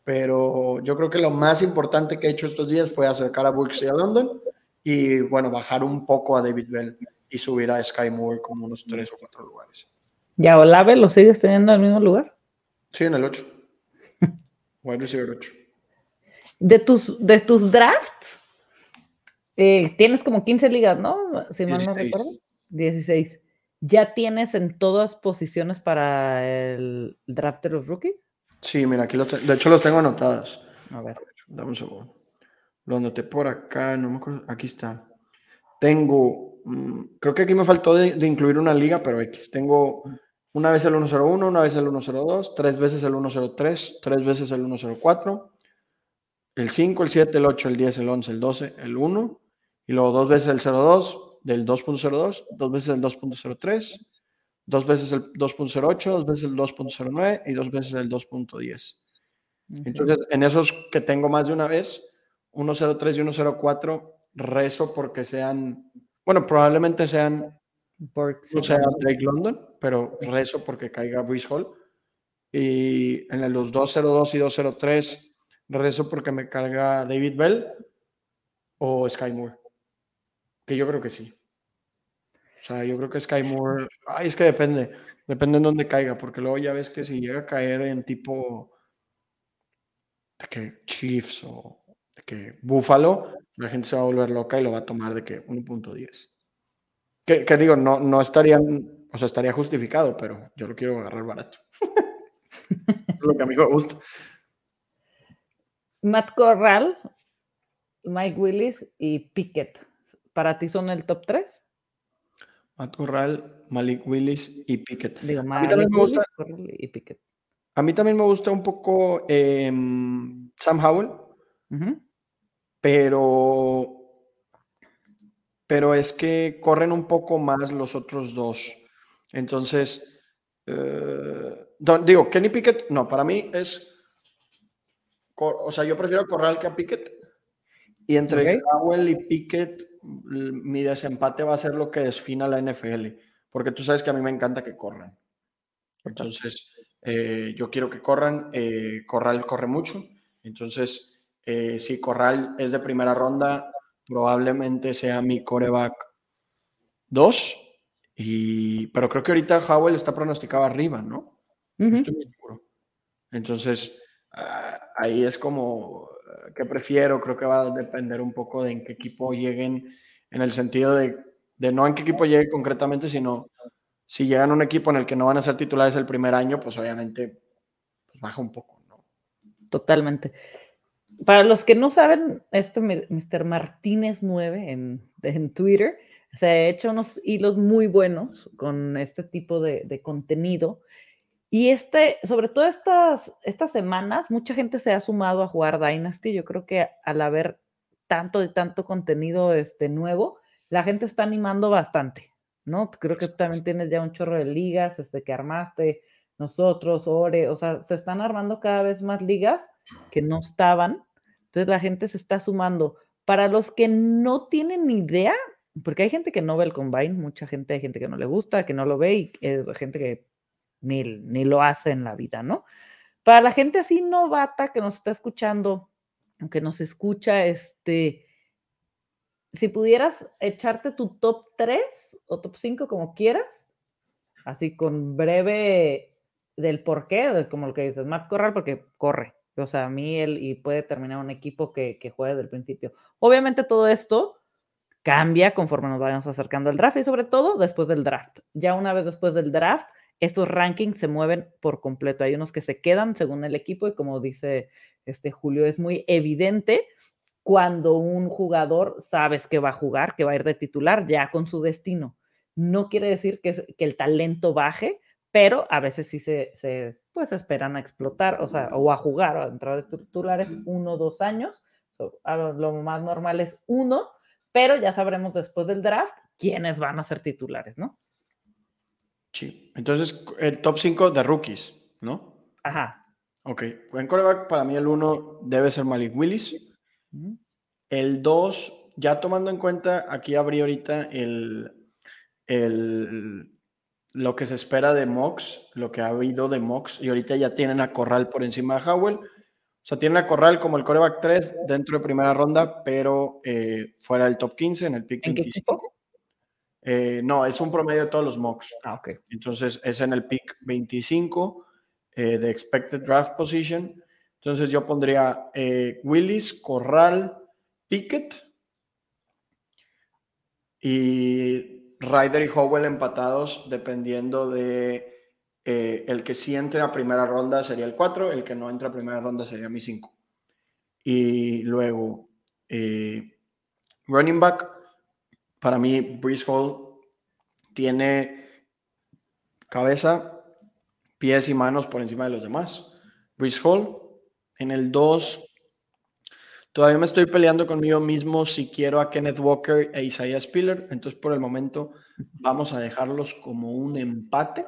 Pero yo creo que lo más importante que he hecho estos días fue acercar a Brooks y a London y, bueno, bajar un poco a David Bell y subir a Sky Moore como unos tres o cuatro lugares. ¿Ya Olave lo sigues teniendo en el mismo lugar? Sí, en el 8. Wide receiver 8. De tus, de tus drafts, eh, tienes como 15 ligas, ¿no? Si mal no recuerdo. 16 ¿Ya tienes en todas posiciones para el draft de los rookies? Sí, mira, aquí los de hecho los tengo anotados. A ver. Dame un segundo. Lo anoté por acá, no me acuerdo. Aquí está. Tengo, mm, creo que aquí me faltó de, incluir una liga, pero X. Tengo una vez el 101, una vez el 102, tres veces el 103, tres veces el 104, el 5, el 7, el 8, el 10, el 11, el 12, el 1, y luego dos veces el 02, del 2.02, dos veces el 2.03, dos veces el 2.08, dos veces el 2.09 y dos veces el 2.10. Entonces, en esos que tengo más de una vez, 1.03 y 1.04, rezo porque sean, bueno, probablemente sean, no sea Drake London, pero rezo porque caiga Breeze Hall. Y en los 2.02 y 2.03, rezo porque me carga David Bell o Sky Moore. Que yo creo que sí. O sea, yo creo que Sky Moore. Ay, es que depende. Depende en dónde caiga, porque luego ya ves que si llega a caer en tipo. de que Chiefs o de que Buffalo, la gente se va a volver loca y lo va a tomar de que 1.10. Que, que, digo, no, no estaría. O sea, estaría justificado, pero yo lo quiero agarrar barato. lo que a mí me gusta. Matt Corral, Mike Willis y Pickett ¿Para ti son el top 3? Matt Corral, Malik Willis y Pickett. a mí también me gusta. Y Pickett. A mí también me gusta un poco em, Sam Howell, pero pero es que corren un poco más los otros dos. Entonces, eh, digo, Kenny Pickett, no, para mí es, o sea, yo prefiero Corral que a Pickett. Y entre okay. y Pickett, mi desempate va a ser lo que desfina la NFL, porque tú sabes que a mí me encanta que corran. Entonces, eh, yo quiero que corran. Eh, Corral corre mucho. Entonces, eh, si Corral es de primera ronda, probablemente sea mi coreback 2. Y, pero creo que ahorita Howell está pronosticado arriba, ¿no? Estoy muy seguro. Entonces, ah, ahí es como que prefiero, creo que va a depender un poco de en qué equipo lleguen, en el sentido de, de no en qué equipo llegue concretamente, sino si llegan a un equipo en el que no van a ser titulares el primer año, pues obviamente pues baja un poco, ¿no? Totalmente. Para los que no saben, este Mr. Martínez 9 en, en Twitter se ha hecho unos hilos muy buenos con este tipo de, de contenido. Y este, sobre todo estas, estas semanas, mucha gente se ha sumado a jugar Dynasty. Yo creo que al haber tanto y tanto contenido este, nuevo, la gente está animando bastante. ¿no? Creo que también tienes ya un chorro de ligas este, que armaste, nosotros, Ore, o sea, se están armando cada vez más ligas que no estaban, entonces la gente se está sumando. Para los que no tienen idea, porque hay gente que no ve el combine, mucha gente, hay gente que no le gusta, que no lo ve y hay gente que ni, lo hace en la vida, ¿no? Para la gente así novata que nos está escuchando, que nos escucha, este, si pudieras echarte tu top 3 o top 5 como quieras, así con breve del por qué, como lo que dices, Matt Corral, porque corre. O sea, a mí él y puede terminar un equipo que, que juegue desde el principio. Obviamente todo esto cambia conforme nos vayamos acercando al draft y sobre todo después del draft. Ya una vez después del draft, estos rankings se mueven por completo. Hay unos que se quedan según el equipo y como dice este Julio, es muy evidente cuando un jugador sabes que va a jugar, que va a ir de titular ya con su destino. No quiere decir que, que el talento baje, pero a veces sí se, se pues esperan a explotar, o sea, o a jugar o a entrar de titulares uno o dos años. lo más normal es uno, pero ya sabremos después del draft quiénes van a ser titulares, ¿no? Sí, entonces el top 5 de rookies, ¿no? Ajá. Ok, en coreback para mí el uno debe ser Malik Willis. El 2, ya tomando en cuenta, aquí abrí ahorita el, el, lo que se espera de Mox, lo que ha habido de Mox, y ahorita ya tienen a Corral por encima de Howell. O sea, tienen a Corral como el coreback 3 dentro de primera ronda, pero eh, fuera del top 15 en el pick 25. Eh, no, es un promedio de todos los mocks. Ah, ok. Entonces es en el pick 25 eh, de expected draft position. Entonces yo pondría eh, Willis, Corral, Pickett y Ryder y Howell empatados dependiendo de el que sí entre a primera ronda sería el 4, el que no entra a primera ronda sería mi 5. Y luego running back, para mí Breeze Hall tiene cabeza, pies y manos por encima de los demás. Breeze Hall en el 2, todavía me estoy peleando conmigo mismo si quiero a Kenneth Walker e Isaiah Spiller. Entonces, por el momento, vamos a dejarlos como un empate.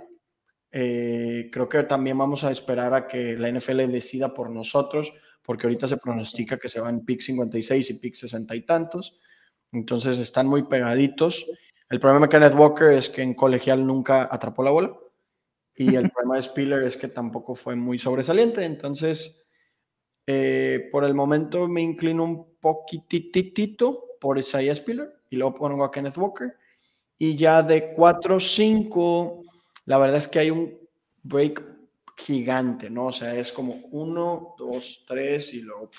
Eh, creo que también vamos a esperar a que la NFL decida por nosotros, porque ahorita se pronostica que se van pick 56 y pick 60 y tantos. Entonces, están muy pegaditos. El problema de Kenneth Walker es que en colegial nunca atrapó la bola. Y el problema de Spiller es que tampoco fue muy sobresaliente. Entonces, eh, por el momento me inclino un poquititito por Isaiah Spiller y luego pongo a Kenneth Walker. Y ya de 4-5, la verdad es que hay un break gigante, ¿no? O sea, es como 1, 2, 3 y luego...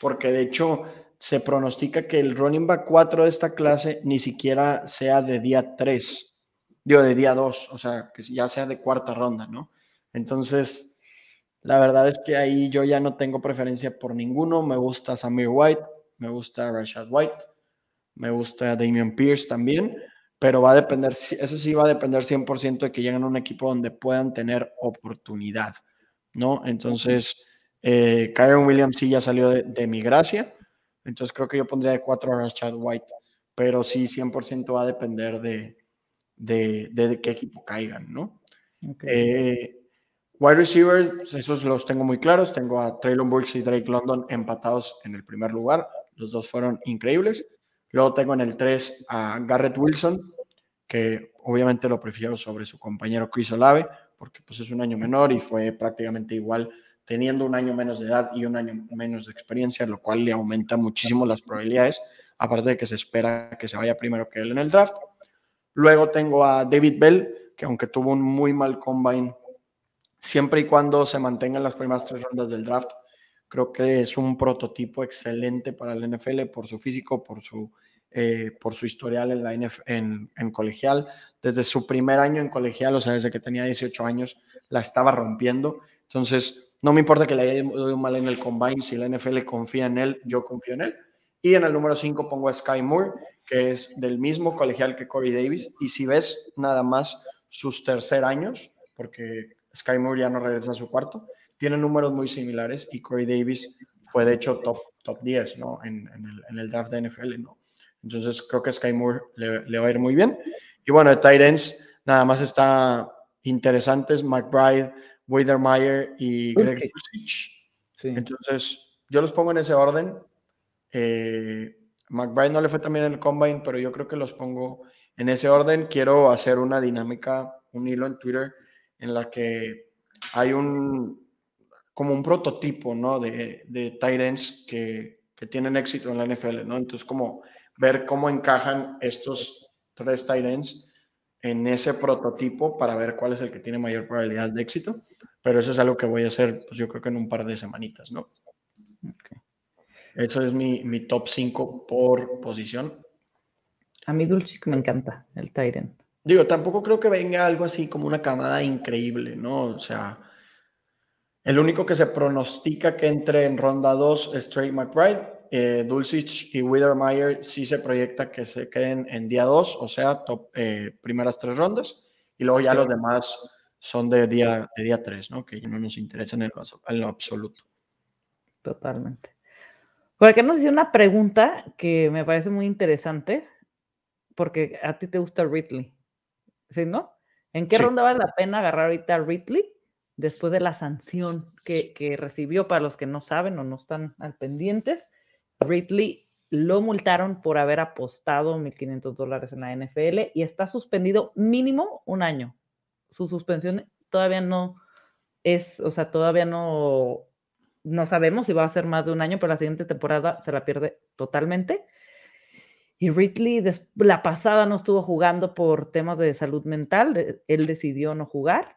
Porque de hecho se pronostica que el running back 4 de esta clase ni siquiera sea de día 3, digo, de día 2, o sea, que ya sea de cuarta ronda, ¿no? Entonces, la verdad es que ahí yo ya no tengo preferencia por ninguno. Me gusta Samir White, me gusta Rashad White, me gusta Damian Pierce también, pero va a depender, eso sí va a depender 100% de que lleguen a un equipo donde puedan tener oportunidad, ¿no? Entonces, eh, Kyron Williams sí ya salió de, mi gracia, entonces creo que yo pondría de cuatro a Rashad White. pero sí 100% va a depender de, de, qué equipo caigan, ¿no? Eh, wide receivers, pues, esos los tengo muy claros. Tengo a Traylon Burks y Drake London empatados en el primer lugar. Los dos fueron increíbles. Luego tengo en el 3 a Garrett Wilson, que obviamente lo prefiero sobre su compañero Chris Olave, porque pues es un año menor y fue prácticamente igual teniendo un año menos de edad y un año menos de experiencia, lo cual le aumenta muchísimo las probabilidades, aparte de que se espera que se vaya primero que él en el draft. Luego tengo a David Bell, que aunque tuvo un muy mal combine, siempre y cuando se mantenga en las primeras tres rondas del draft, creo que es un prototipo excelente para el NFL por su físico, por su, eh, por su historial en, la en, en, colegial. Desde su primer año en colegial, o sea, desde que tenía 18 años, la estaba rompiendo. Entonces, no me importa que le haya ido mal en el combine, si la NFL confía en él, yo confío en él. Y en el número 5 pongo a Sky Moore, que es del mismo colegial que Corey Davis. Y si ves nada más sus tercer años, porque Sky Moore ya no regresa a su cuarto, tiene números muy similares y Corey Davis fue de hecho top, top 10 ¿no? en, el, en el, draft de NFL. ¿no? Entonces creo que Sky Moore le, le va a ir muy bien. Y bueno, de Titans nada más está interesantes. McBride, Weidermeyer y Greg Entonces, yo los pongo en ese orden. Eh, McBride no le fue también en el combine, pero yo creo que los pongo en ese orden. Quiero hacer una dinámica, un hilo en Twitter en la que hay un como un prototipo, ¿no? De, de tight que, que tienen éxito en la NFL, ¿no? Entonces, como ver cómo encajan estos tres tight ends en ese prototipo para ver cuál es el que tiene mayor probabilidad de éxito. Pero eso es algo que voy a hacer, pues yo creo que en un par de semanitas, ¿no? Eso es mi, mi top 5 por posición. A mí Dulce me encanta, el Tyrant. Digo, tampoco creo que venga algo así como una camada increíble, ¿no? O sea, el único que se pronostica que entre en ronda 2 es Trey McBride. Eh, Dulcich y Withermeyer sí se proyecta que se queden en día 2, o sea, top, eh, primeras tres rondas. Y luego ya los demás son de día, de día 3, ¿no? Que no nos interesan en, en lo absoluto. Totalmente. Por acá nos hizo una pregunta que me parece muy interesante, porque a ti te gusta Ridley, ¿sí, no? ¿En qué ronda vale la pena agarrar ahorita a Ridley después de la sanción que, que, recibió? Para los que no saben o no están al pendientes, Ridley lo multaron por haber apostado 1.500 dólares en la NFL y está suspendido mínimo un año su suspensión todavía no es, o sea, todavía no, no sabemos si va a ser más de un año, pero la siguiente temporada se la pierde totalmente. Y Ridley, la pasada no estuvo jugando por temas de salud mental, él decidió no jugar.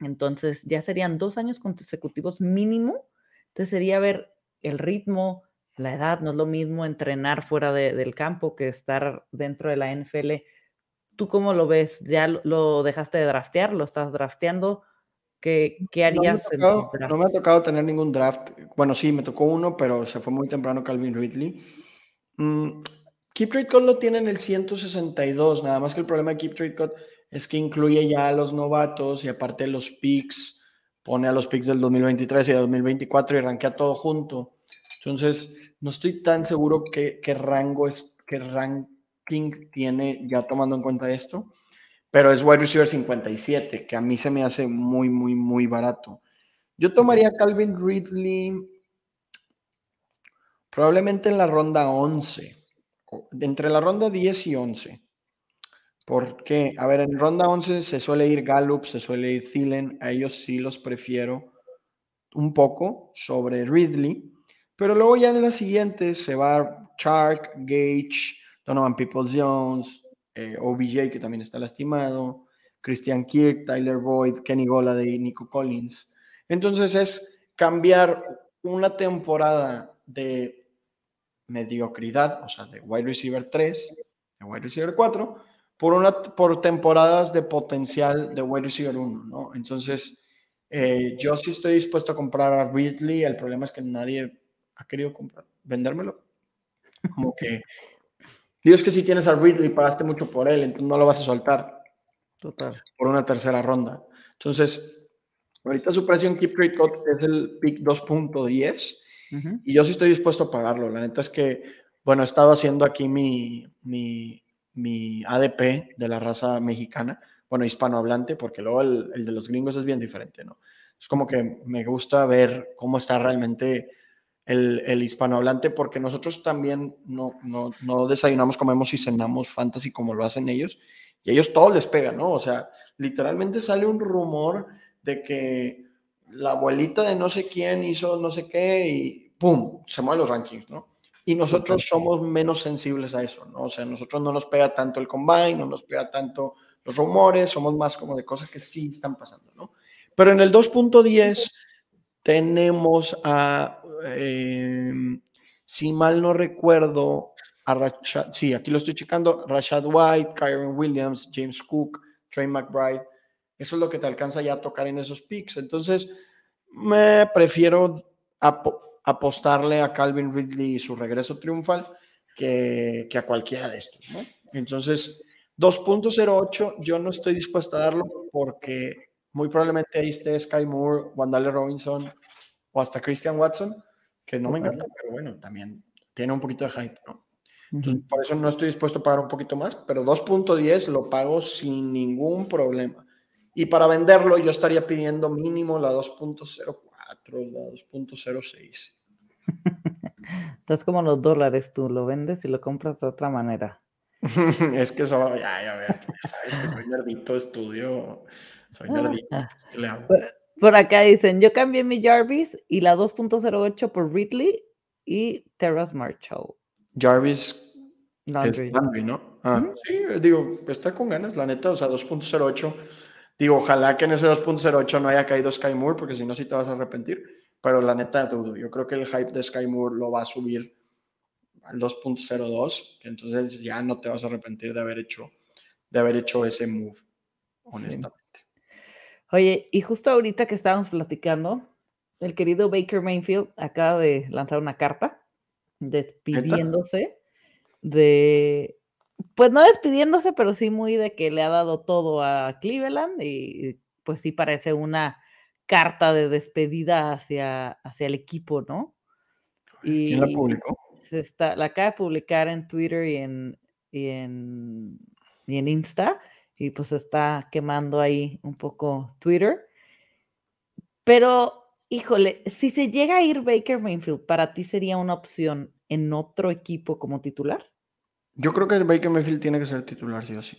Entonces ya serían dos años consecutivos mínimo. Entonces sería ver el ritmo, la edad, no es lo mismo entrenar fuera del campo que estar dentro de la NFL ¿Tú cómo lo ves? ¿Ya lo dejaste de draftear? ¿Lo estás drafteando? ¿Qué, qué harías? No me, no me, ha tocado tener ningún draft. Bueno, sí, me tocó uno, pero se fue muy temprano Calvin Ridley. Mm, Keep Trade Code lo tiene en el 162, nada más que el problema de Keep Trade Code es que incluye ya a los novatos y aparte los picks, pone a los picks del 2023 y del 2024 y rankea todo junto. Entonces, no estoy tan seguro qué, qué rango es, qué rango tiene ya tomando en cuenta esto, pero es wide receiver 57, que a mí se me hace muy, muy, muy barato. Yo tomaría Calvin Ridley probablemente en la ronda 11, entre la ronda 10 y 11. Porque, a ver, en ronda 11 se suele ir Gallup, se suele ir Thielen, a ellos sí los prefiero un poco sobre Ridley, pero luego ya en la siguiente se va Chark, Gage, Donovan Peoples Jones, eh, OBJ, que también está lastimado, Christian Kirk, Tyler Boyd, Kenny Golladay, Nico Collins. Entonces es cambiar una temporada de mediocridad, o sea, de wide receiver 3, de wide receiver 4, por, una, por temporadas de potencial de wide receiver 1, ¿no? Entonces, eh, yo sí estoy dispuesto a comprar a Ridley, el problema es que nadie ha querido comprar, vendérmelo. Como que Dios que si tienes a Ridley, pagaste mucho por él, entonces no lo vas a soltar. Total. Por una tercera ronda. Entonces, ahorita su precio en Keep Trade Code es el pick 2.10 y yo sí estoy dispuesto a pagarlo. La neta es que bueno, he estado haciendo aquí mi, mi, mi ADP de la raza mexicana, bueno, hispanohablante, porque luego el, el, de los gringos es bien diferente, ¿no? Es como que me gusta ver cómo está realmente el, el hispanohablante, porque nosotros también no, no, no, desayunamos, comemos y cenamos fantasy como lo hacen ellos, y ellos todos les pegan, ¿no? O sea, literalmente sale un rumor de que la abuelita de no sé quién hizo no sé qué y ¡pum! se mueven los rankings, ¿no? Y nosotros somos menos sensibles a eso, ¿no? O sea, nosotros no nos pega tanto el combine, no nos pega tanto los rumores, somos más como de cosas que sí están pasando, ¿no? Pero en el 2.10 tenemos a, eh, si mal no recuerdo, a Rashad, sí, aquí lo estoy checando, Rashad White, Kyron Williams, James Cook, Trey McBride. Eso es lo que te alcanza ya a tocar en esos picks. Entonces, me prefiero apostarle a Calvin Ridley y su regreso triunfal que, que a cualquiera de estos, ¿no? Entonces, 2.08 yo no estoy dispuesto a darlo porque muy probablemente ahí esté Sky Moore, Wandale Robinson o hasta Christian Watson, que no me encanta, pero bueno, también tiene un poquito de hype, ¿no? Entonces, por eso no estoy dispuesto a pagar un poquito más, pero 2.10 lo pago sin ningún problema. Y para venderlo yo estaría pidiendo mínimo la 2.04, la 2.06. Estás como los dólares, tú lo vendes y lo compras de otra manera. es que eso, ya, ya, ver, sabes que soy nerdito, estudio, soy ah, nerdito. Ah. Por, acá dicen, yo cambié mi Jarvis y la 2.08 por Ridley y Terrace Marshall. Jarvis Landry, ¿no? Ah, Sí, digo, está con ganas, la neta, o sea, 2.08. Digo, ojalá que en ese 2.08 no haya caído Sky Moore, porque si no, sí te vas a arrepentir. Pero la neta, dudo. Yo creo que el hype de Sky Moore lo va a subir al 2.02, que entonces ya no te vas a arrepentir de haber hecho, de haber hecho ese move, honestamente. Oye, y justo ahorita que estábamos platicando, el querido Baker Mayfield acaba de lanzar una carta despidiéndose de, pues no despidiéndose, pero sí muy de que le ha dado todo a Cleveland y pues sí parece una carta de despedida hacia, hacia el equipo, ¿no? Y, ¿Quién la publicó? está, la acaba de publicar en Twitter y en, y en, y en Insta, y pues está quemando ahí un poco Twitter. Pero, híjole, si se llega a ir Baker Mayfield, ¿para ti sería una opción en otro equipo como titular? Yo creo que Baker Mayfield tiene que ser titular, sí o sí.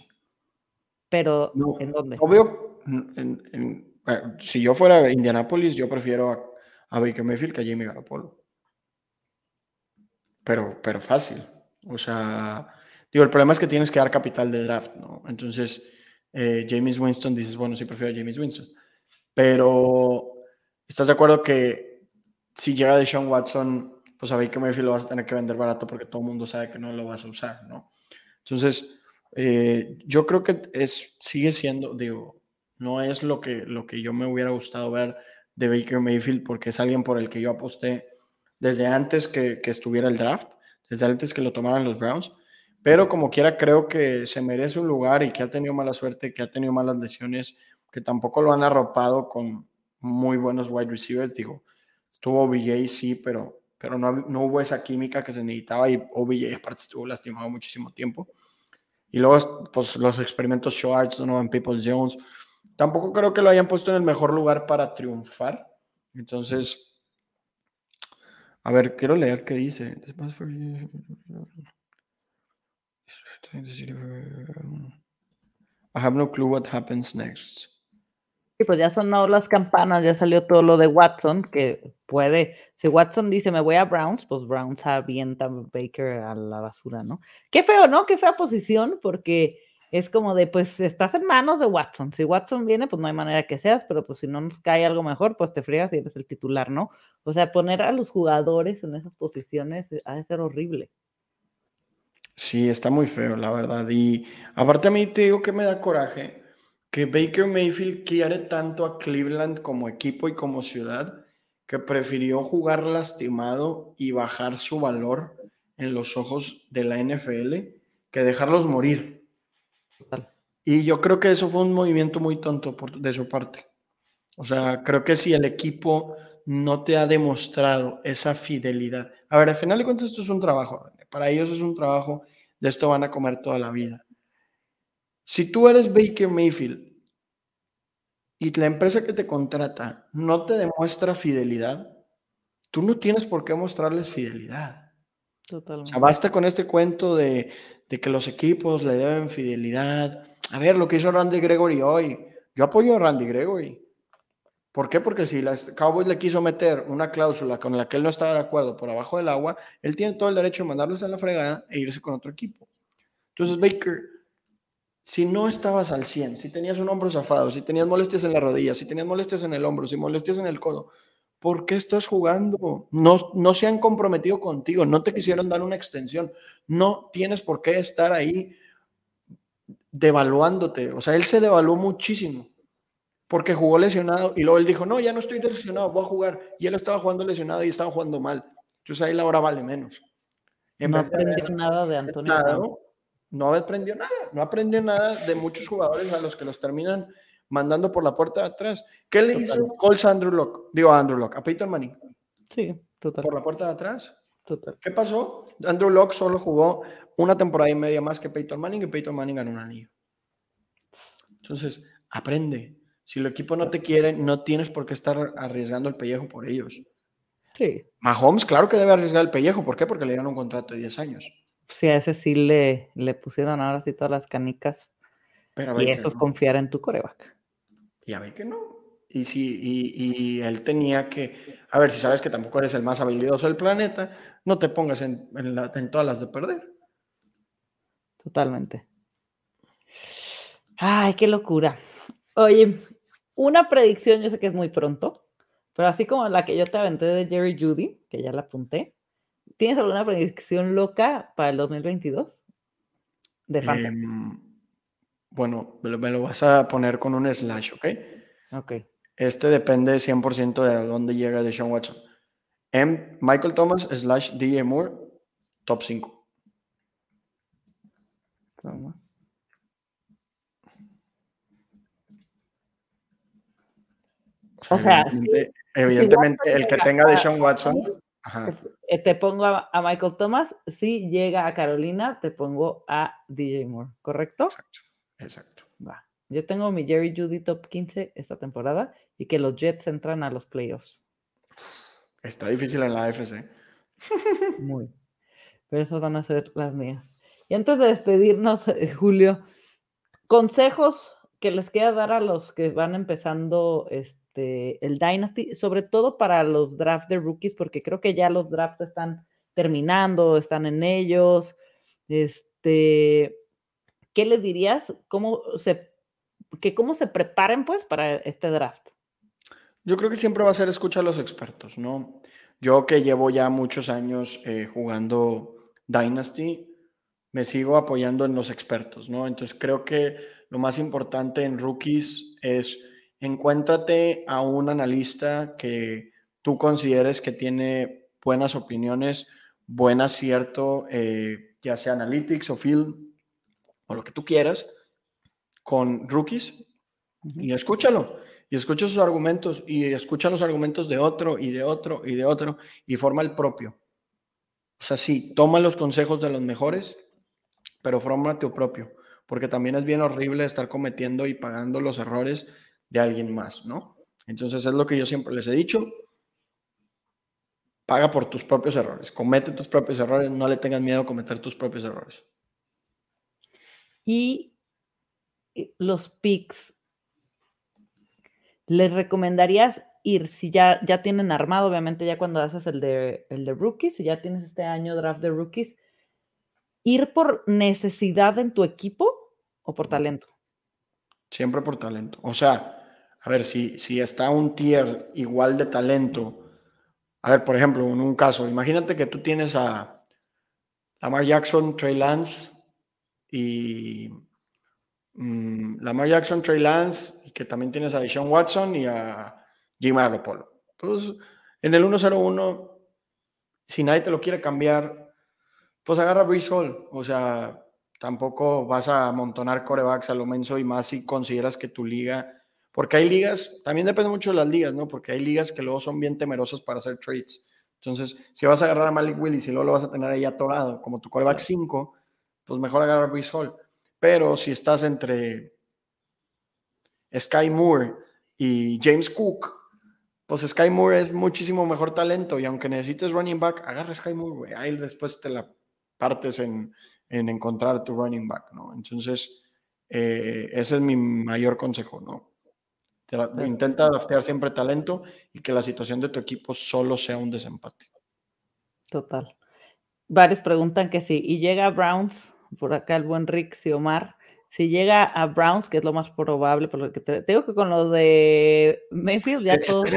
Pero, ¿en dónde? Obvio, en, si yo fuera Indianapolis, yo prefiero a, a Baker Mayfield que a Jimmy Garoppolo pero, pero fácil. O sea, digo, el problema es que tienes que dar capital de draft, ¿no? Entonces, eh, James Winston dices, bueno, sí prefiero a James Winston. Pero, ¿estás de acuerdo que si llega de Sean Watson, pues a Baker Mayfield lo vas a tener que vender barato porque todo el mundo sabe que no lo vas a usar, ¿no? Entonces, eh, yo creo que es, sigue siendo, digo, no es lo que, lo que yo me hubiera gustado ver de Baker Mayfield porque es alguien por el que yo aposté desde antes que, estuviera el draft, desde antes que lo tomaran los Browns. Pero como quiera, creo que se merece un lugar y que ha tenido mala suerte, que ha tenido malas lesiones, que tampoco lo han arropado con muy buenos wide receivers. Digo, estuvo OBJ, sí, pero, pero no, no hubo esa química que se necesitaba y OBJ aparte estuvo lastimado muchísimo tiempo. Y luego, pues los experimentos Schwartz, en People Jones, tampoco creo que lo hayan puesto en el mejor lugar para triunfar. Entonces, a ver, quiero leer qué dice. I have no clue what happens next. Sí, pues ya sonó las campanas, ya salió todo lo de Watson, que puede, si Watson dice me voy a Browns, pues Browns avienta a Baker a la basura, ¿no? Qué feo, ¿no? Qué fea posición, porque es como de, pues estás en manos de Watson. Si Watson viene, pues no hay manera que seas, pero pues si no nos cae algo mejor, pues te friegas y eres el titular, ¿no? O sea, poner a los jugadores en esas posiciones eh, ha de ser horrible. Sí, está muy feo, la verdad. Y aparte a mí te digo que me da coraje que Baker Mayfield quiere tanto a Cleveland como equipo y como ciudad que prefirió jugar lastimado y bajar su valor en los ojos de la NFL que dejarlos morir. Y yo creo que eso fue un movimiento muy tonto de su parte. O sea, creo que si el equipo no te ha demostrado esa fidelidad. A ver, al final de cuentas esto es un trabajo, para ellos es un trabajo, de esto van a comer toda la vida. Si tú eres Baker Mayfield y la empresa que te contrata no te demuestra fidelidad, tú no tienes por qué mostrarles fidelidad. Totalmente. O sea, basta con este cuento de, de que los equipos le deben fidelidad. A ver, lo que hizo Randy Gregory hoy. Yo apoyo a Randy Gregory. ¿Por qué? Porque si la Cowboys le quiso meter una cláusula con la que él no estaba de acuerdo por abajo del agua, él tiene todo el derecho de mandarlos a la fregada e irse con otro equipo. Entonces, Baker, si no estabas al 100, si tenías un hombro zafado, si tenías molestias en la rodilla, si tenías molestias en el hombro, si molestias en el codo, ¿por qué estás jugando? No, no se han comprometido contigo, no te quisieron dar una extensión, no tienes por qué estar ahí devaluándote. O sea, él se devaluó muchísimo porque jugó lesionado y luego él dijo, no, ya no estoy lesionado, voy a jugar. Y él estaba jugando lesionado y estaba jugando mal. Entonces ahí la hora vale menos. no aprendió nada de Antonio. no aprendió nada, no aprendió nada de muchos jugadores a los que los terminan mandando por la puerta de atrás. ¿Qué le hizo Colts a Andrew Locke? Digo a Andrew Locke, a Peyton Manning. Sí, total. Por la puerta de atrás. Total. ¿Qué pasó? Andrew Locke solo jugó una temporada y media más que Peyton Manning y Peyton Manning ganó un anillo. Entonces, aprende. Si el equipo no te quiere, no tienes por qué estar arriesgando el pellejo por ellos. Sí. Mahomes, claro que debe arriesgar el pellejo. ¿Por qué? Porque le dieron un contrato de 10 años. Sí, a ese sí le, le pusieron ahora sí todas las canicas. Pero y eso es confiar en tu coreback. Ya ve que no. Y, si, y, él tenía que, a ver, si sabes que tampoco eres el más habilidoso del planeta, no te pongas en, en todas las de perder. Totalmente. Ay, qué locura. Oye, una predicción, yo sé que es muy pronto, pero así como la que yo te aventé de Jerry Judy, que ya la apunté, ¿tienes alguna predicción loca para el 2022? De em, bueno, me lo, vas a poner con un slash, ¿ok? Ok. Este depende 100% de dónde llega de Sean Watson. M. Michael Thomas slash DJ Moore, top 5. O sea, evidentemente, el que tenga de Sean Watson. Eh, te pongo a, Michael Thomas, si llega a Carolina, te pongo a DJ Moore, ¿correcto? Exacto, exacto. Va. Yo tengo mi Jerry Judy top 15 esta temporada y que los Jets entran a los playoffs. Está difícil en la AFC. Muy. Pero esas van a ser las mías. Y antes de despedirnos, eh, Julio, consejos que les queda dar a los que van empezando este este, el Dynasty, sobre todo para los drafts de rookies, porque creo que ya los drafts están terminando, están en ellos. Este, ¿qué les dirías? ¿Cómo se, que cómo se preparen pues para este draft? Yo creo que siempre va a ser escuchar a los expertos, ¿no? Yo que llevo ya muchos años eh, jugando Dynasty, me sigo apoyando en los expertos, ¿no? Entonces creo que lo más importante en rookies es encuéntrate a un analista que tú consideres que tiene buenas opiniones, buen acierto, eh, ya sea analytics o film o lo que tú quieras, con rookies y escúchalo. Y escucha sus argumentos y escucha los argumentos de otro y de otro y de otro y forma el propio. O sea, sí, toma los consejos de los mejores, pero forma tu propio, porque también es bien horrible estar cometiendo y pagando los errores de alguien más, ¿no? Entonces es lo que yo siempre les he dicho. Paga por tus propios errores, comete tus propios errores, no le tengas miedo a cometer tus propios errores. Y los picks, ¿les recomendarías ir si ya, ya tienen armado, obviamente ya cuando haces el de, el de rookies, si ya tienes este año draft de rookies, ir por necesidad en tu equipo o por talento? Siempre por talento. O sea, a ver, si, si está un tier igual de talento, a ver, por ejemplo, en un caso, imagínate que tú tienes a Lamar Jackson, Trey Lance y mm, Lamar Jackson, Trey Lance, y que también tienes a Deshaun Watson y a Jimmy Garoppolo. Pues en el 1-0-1, si nadie te lo quiere cambiar, pues agarra Breeze Hall. O sea, tampoco vas a amontonar corebacks a lo menso y más si consideras que tu liga Porque hay ligas, también depende mucho de las ligas, ¿no? Porque hay ligas que luego son bien temerosas para hacer trades. Entonces, si vas a agarrar a Malik Willis y luego lo vas a tener ahí atorado, como tu coreback 5, pues mejor agarrar a Brees Hall. Pero si estás entre Sky Moore y James Cook, pues Sky Moore es muchísimo mejor talento y aunque necesites running back, agarra Sky Moore, güey. Ahí después te la partes en, en encontrar tu running back, ¿no? Entonces, eh, ese es mi mayor consejo, ¿no? Intenta adaptar siempre talento y que la situación de tu equipo solo sea un desempate. Total. Varios preguntan que sí. Y llega Browns, por acá el buen Rick Omar si llega a Browns, que es lo más probable, por lo que te, digo que con lo de Mayfield ya eh, todos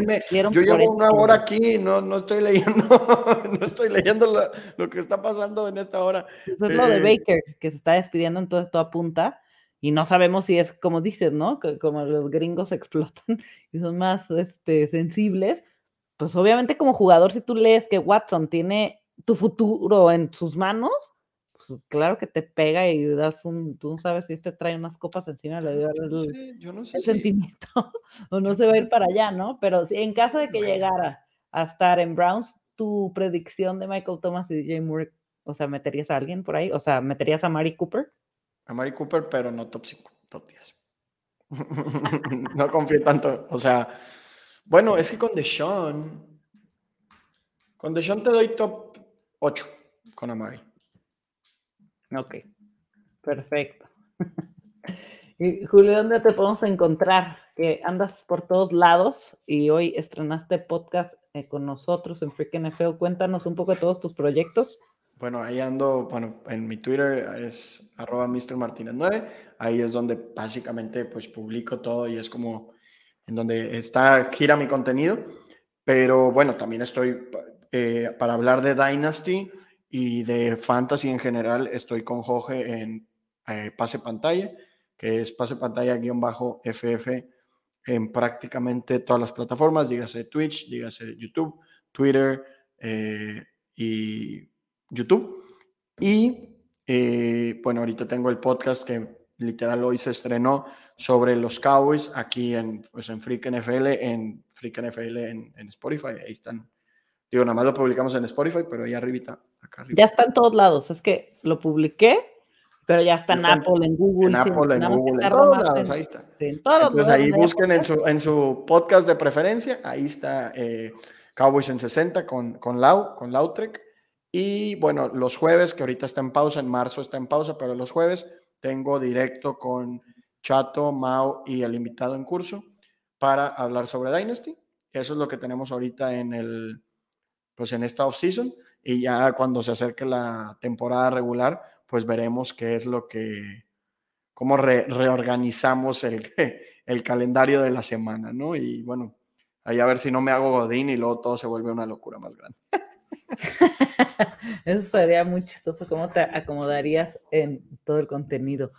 Yo llevo una hora aquí, no, no estoy leyendo, no estoy leyendo lo, que está pasando en esta hora. Eso es lo de eh, Baker, que se está despidiendo, entonces todo apunta, y no sabemos si es como dices, ¿no? Como los gringos explotan y son más este, sensibles, pues obviamente como jugador, si tú lees que Watson tiene tu futuro en sus manos, pues, claro que te pega y das un, tú no sabes si este trae unas copas encima, le dio el, sentimiento o no se va a ir para allá, ¿no? Pero en caso de que llegara a estar en Browns, tu predicción de Michael Thomas y DJ Moore, o sea, ¿meterías a alguien por ahí? O sea, ¿meterías a Mari Cooper? A Mari Cooper, pero no top 5, top 10. no confío tanto, o sea, bueno, es que con Deshaun, con Deshaun te doy top 8 con Amari. Ok, perfecto. y Julio, ¿dónde te podemos encontrar? Que andas por todos lados y hoy estrenaste podcast eh, con nosotros en Freak NFL. Cuéntanos un poco de todos tus proyectos. Bueno, ahí ando, bueno, en mi Twitter es arroba Mr. Martínez 9. Ahí es donde básicamente pues publico todo y es como en donde está, gira mi contenido. Pero bueno, también estoy eh, para hablar de Dynasty y de fantasy en general estoy con Jorge en eh, pase pantalla, que es pase pantalla guion bajo FF en prácticamente todas las plataformas, dígase Twitch, dígase YouTube, Twitter eh, y YouTube. Y eh, bueno, ahorita tengo el podcast que literal hoy se estrenó sobre los Cowboys aquí en, pues en Freak NFL, en Freak NFL en, en Spotify. Ahí están. Digo, nada más lo publicamos en Spotify, pero ahí arribita ya está en todos lados. Es que lo publiqué, pero ya está en Apple, en Google. En Apple, en Google, en todos lados, ahí está. Entonces ahí busquen en su, en su podcast de preferencia, ahí está eh, Cowboys en 60 con, con Lau, con Lautrec. Y bueno, los jueves, que ahorita está en pausa, en marzo está en pausa, pero los jueves tengo directo con Chato, Mao y el invitado en curso para hablar sobre Dynasty. Eso es lo que tenemos ahorita en el, pues en esta off-season y ya cuando se acerque la temporada regular, pues veremos qué es lo que, cómo reorganizamos el, el calendario de la semana, ¿no? Y bueno, ahí a ver si no me hago godín y luego todo se vuelve una locura más grande. Eso sería muy chistoso, cómo te acomodarías en todo el contenido.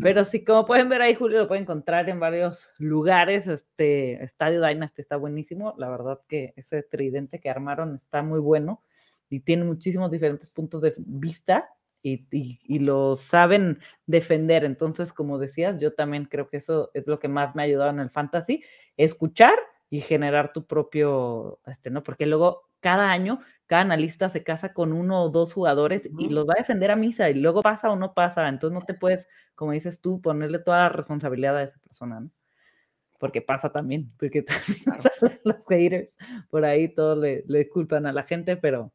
Pero sí, como pueden ver ahí, Julio lo puede encontrar en varios lugares. Este Estadio Dynasty está buenísimo. La verdad que ese tridente que armaron está muy bueno y tienen muchísimos diferentes puntos de vista y, y, lo saben defender. Entonces, como decías, yo también creo que eso es lo que más me ha en el fantasy, escuchar y generar tu propio, este, ¿no? Porque luego cada año, cada analista se casa con uno o dos jugadores y los va a defender a misa y luego pasa o no pasa. Entonces no te puedes, como dices tú, ponerle toda la responsabilidad a esa persona, ¿no? Porque pasa también, porque también salen los haters por ahí, todos le, le culpan a la gente, pero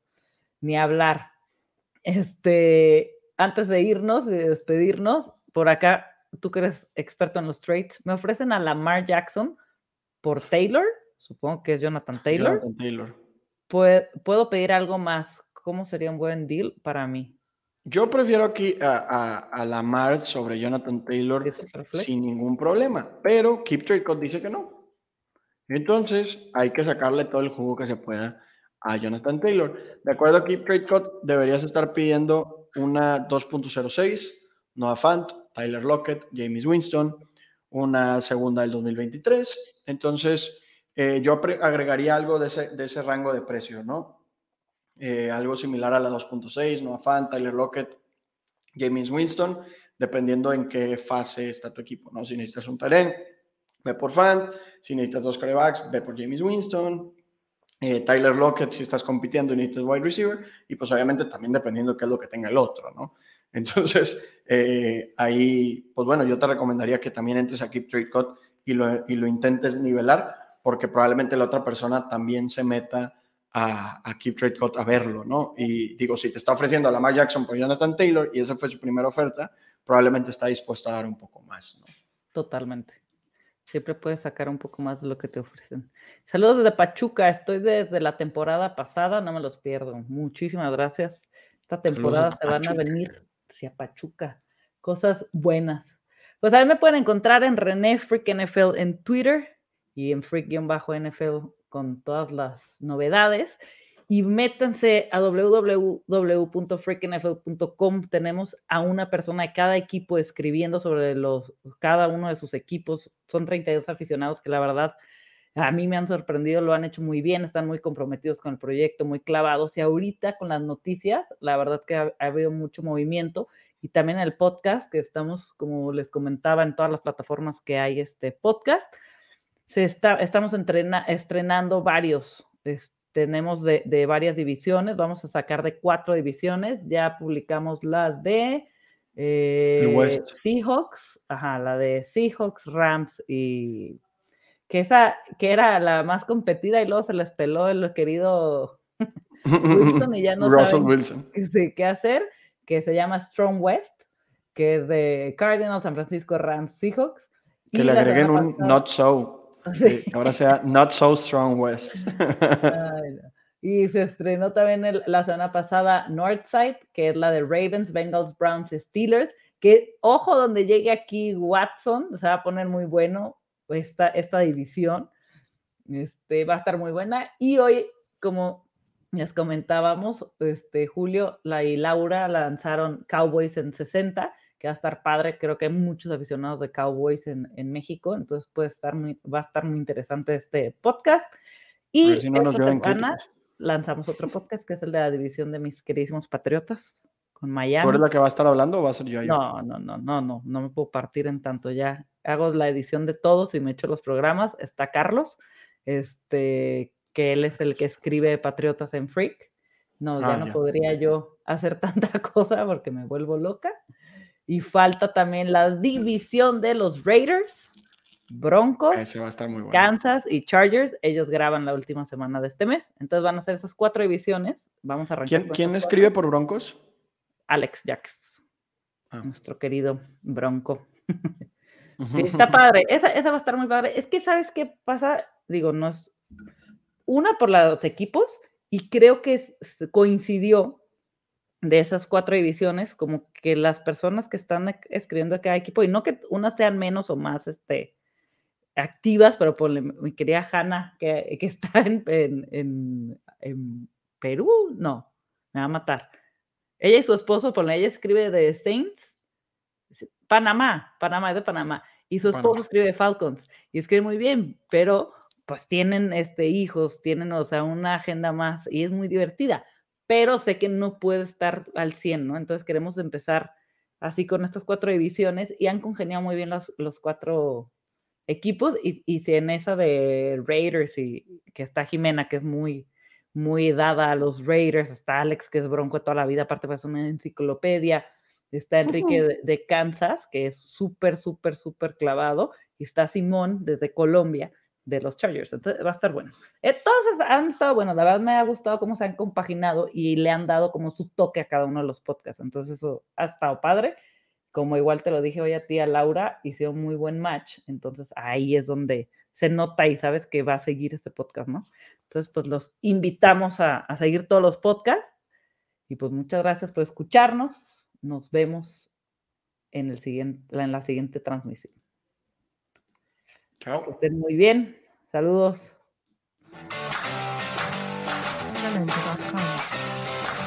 ni hablar. Este, antes de irnos, de despedirnos, por acá, tú que eres experto en los trades, me ofrecen a Lamar Jackson por Taylor, supongo que es Jonathan Taylor. Jonathan Taylor. ¿Puedo pedir algo más? ¿Cómo sería un buen deal para mí? Yo prefiero aquí a, a, Lamar sobre Jonathan Taylor sin ningún problema, pero Keep Code dice que no. Entonces hay que sacarle todo el jugo que se pueda a Jonathan Taylor. De acuerdo a Keep Trade Cut, deberías estar pidiendo una 2.06, Noah Fant, Tyler Lockett, James Winston, una segunda del 2023. Entonces, eh, yo agregaría algo de ese, de ese, rango de precio, ¿no? Eh, algo similar a la 2.6, Noah Fant, Tyler Lockett, James Winston, dependiendo en qué fase está tu equipo, ¿no? Si necesitas un talent, ve por Fant. Si necesitas dos corebacks, ve por James Winston. Eh, Tyler Lockett, si estás compitiendo y necesitas wide receiver. Y pues obviamente también dependiendo qué es lo que tenga el otro, ¿no? Entonces, eh, ahí, pues bueno, yo te recomendaría que también entres a Keep Trade Cut y lo, y lo intentes nivelar, porque probablemente la otra persona también se meta a, a, Keep Trade Cut a verlo, ¿no? Y digo, si te está ofreciendo a Lamar Jackson por Jonathan Taylor y esa fue su primera oferta, probablemente está dispuesto a dar un poco más, ¿no? Totalmente. Siempre puedes sacar un poco más de lo que te ofrecen. Saludos desde Pachuca, estoy desde la temporada pasada, no me los pierdo. Muchísimas gracias. Esta temporada se van a venir hacia Pachuca. Cosas buenas. Pues a mí me pueden encontrar en René Freak NFL en Twitter y en Freak-NFL con todas las novedades. Y métanse a www.freaknfl.com. Tenemos a una persona de cada equipo escribiendo sobre los, cada uno de sus equipos. Son 32 aficionados que la verdad a mí me han sorprendido, lo han hecho muy bien, están muy comprometidos con el proyecto, muy clavados. Y ahorita con las noticias, la verdad que ha, habido mucho movimiento. Y también el podcast, que estamos, como les comentaba, en todas las plataformas que hay este podcast. Se está, estamos estrenando varios, tenemos de, de, varias divisiones, vamos a sacar de cuatro divisiones, ya publicamos la de eh, Seahawks, ajá, la de Seahawks, Rams y que esa, que era la más competida y luego se les peló el querido Wilson y ya no saben Qué, hacer, que se llama Strong West, que es de Cardinals, San Francisco, Rams, Seahawks. Que le agreguen un not so, ahora sea not so strong West. Y se estrenó también la semana pasada Northside, que es la de Ravens, Bengals, Browns, Steelers, que ojo donde llegue aquí Watson, se va a poner muy bueno esta, esta división. Este, va a estar muy buena. Y hoy, como les comentábamos, este, Julio la y Laura lanzaron Cowboys en 60, que va a estar padre. Creo que hay muchos aficionados de Cowboys en, en México, entonces puede estar muy, va a estar muy interesante este podcast. Y si no nos semana lanzamos otro podcast que es el de la división de mis queridísimos patriotas con Miami. ¿Por la que va a estar hablando o va a ser yo? No, no, no, no, no, no me puedo partir en tanto ya hago la edición de todos y me echo los programas. Está Carlos, este, que él es el que escribe Patriotas en Freak. No, ya ah, no podría yo hacer tanta cosa porque me vuelvo loca. Y falta también la división de los Raiders, Broncos, Kansas y Chargers. Ellos graban la última semana de este mes. Entonces van a ser esas cuatro divisiones. Vamos a arrancar. ¿Quién, escribe por Broncos? Alex Jacks, ah. nuestro querido Bronco. Sí, está padre. Esa, esa va a estar muy padre. Es que, ¿sabes qué pasa? Digo, no es. Una por los equipos, y creo que coincidió de esas cuatro divisiones, como que las personas que están escribiendo a cada equipo, y no que unas sean menos o más este, activas, pero por mi querida Hanna, que, que está en, en, en, Perú, no, me va a matar. Ella y su esposo, por ella escribe de Saints Panamá, Panamá es de Panamá. Y su esposo escribe Falcons y escribe muy bien, pero pues tienen este, hijos, tienen, o sea, una agenda más y es muy divertida, pero sé que no puede estar al 100, ¿no? Entonces queremos empezar así con estas cuatro divisiones y han congeniado muy bien los, los cuatro equipos y, y en esa de Raiders y que está Jimena, que es muy, muy dada a los Raiders, está Alex, que es bronco toda la vida, aparte pues una enciclopedia, está Enrique de, Kansas, que es súper, súper, súper clavado, y está Simón desde Colombia, de los Chargers. Entonces va a estar bueno. Entonces han estado bueno, la verdad me ha gustado cómo se han compaginado y le han dado como su toque a cada uno de los podcasts. Entonces eso ha estado padre. Como igual te lo dije hoy a ti, a Laura, hicieron muy buen match. Entonces ahí es donde se nota y sabes que va a seguir este podcast, ¿no? Entonces, pues los invitamos a, a seguir todos los podcasts. Y pues muchas gracias por escucharnos nos vemos en, el siguiente, en la siguiente transmisión. Chao. estén muy bien. Saludos.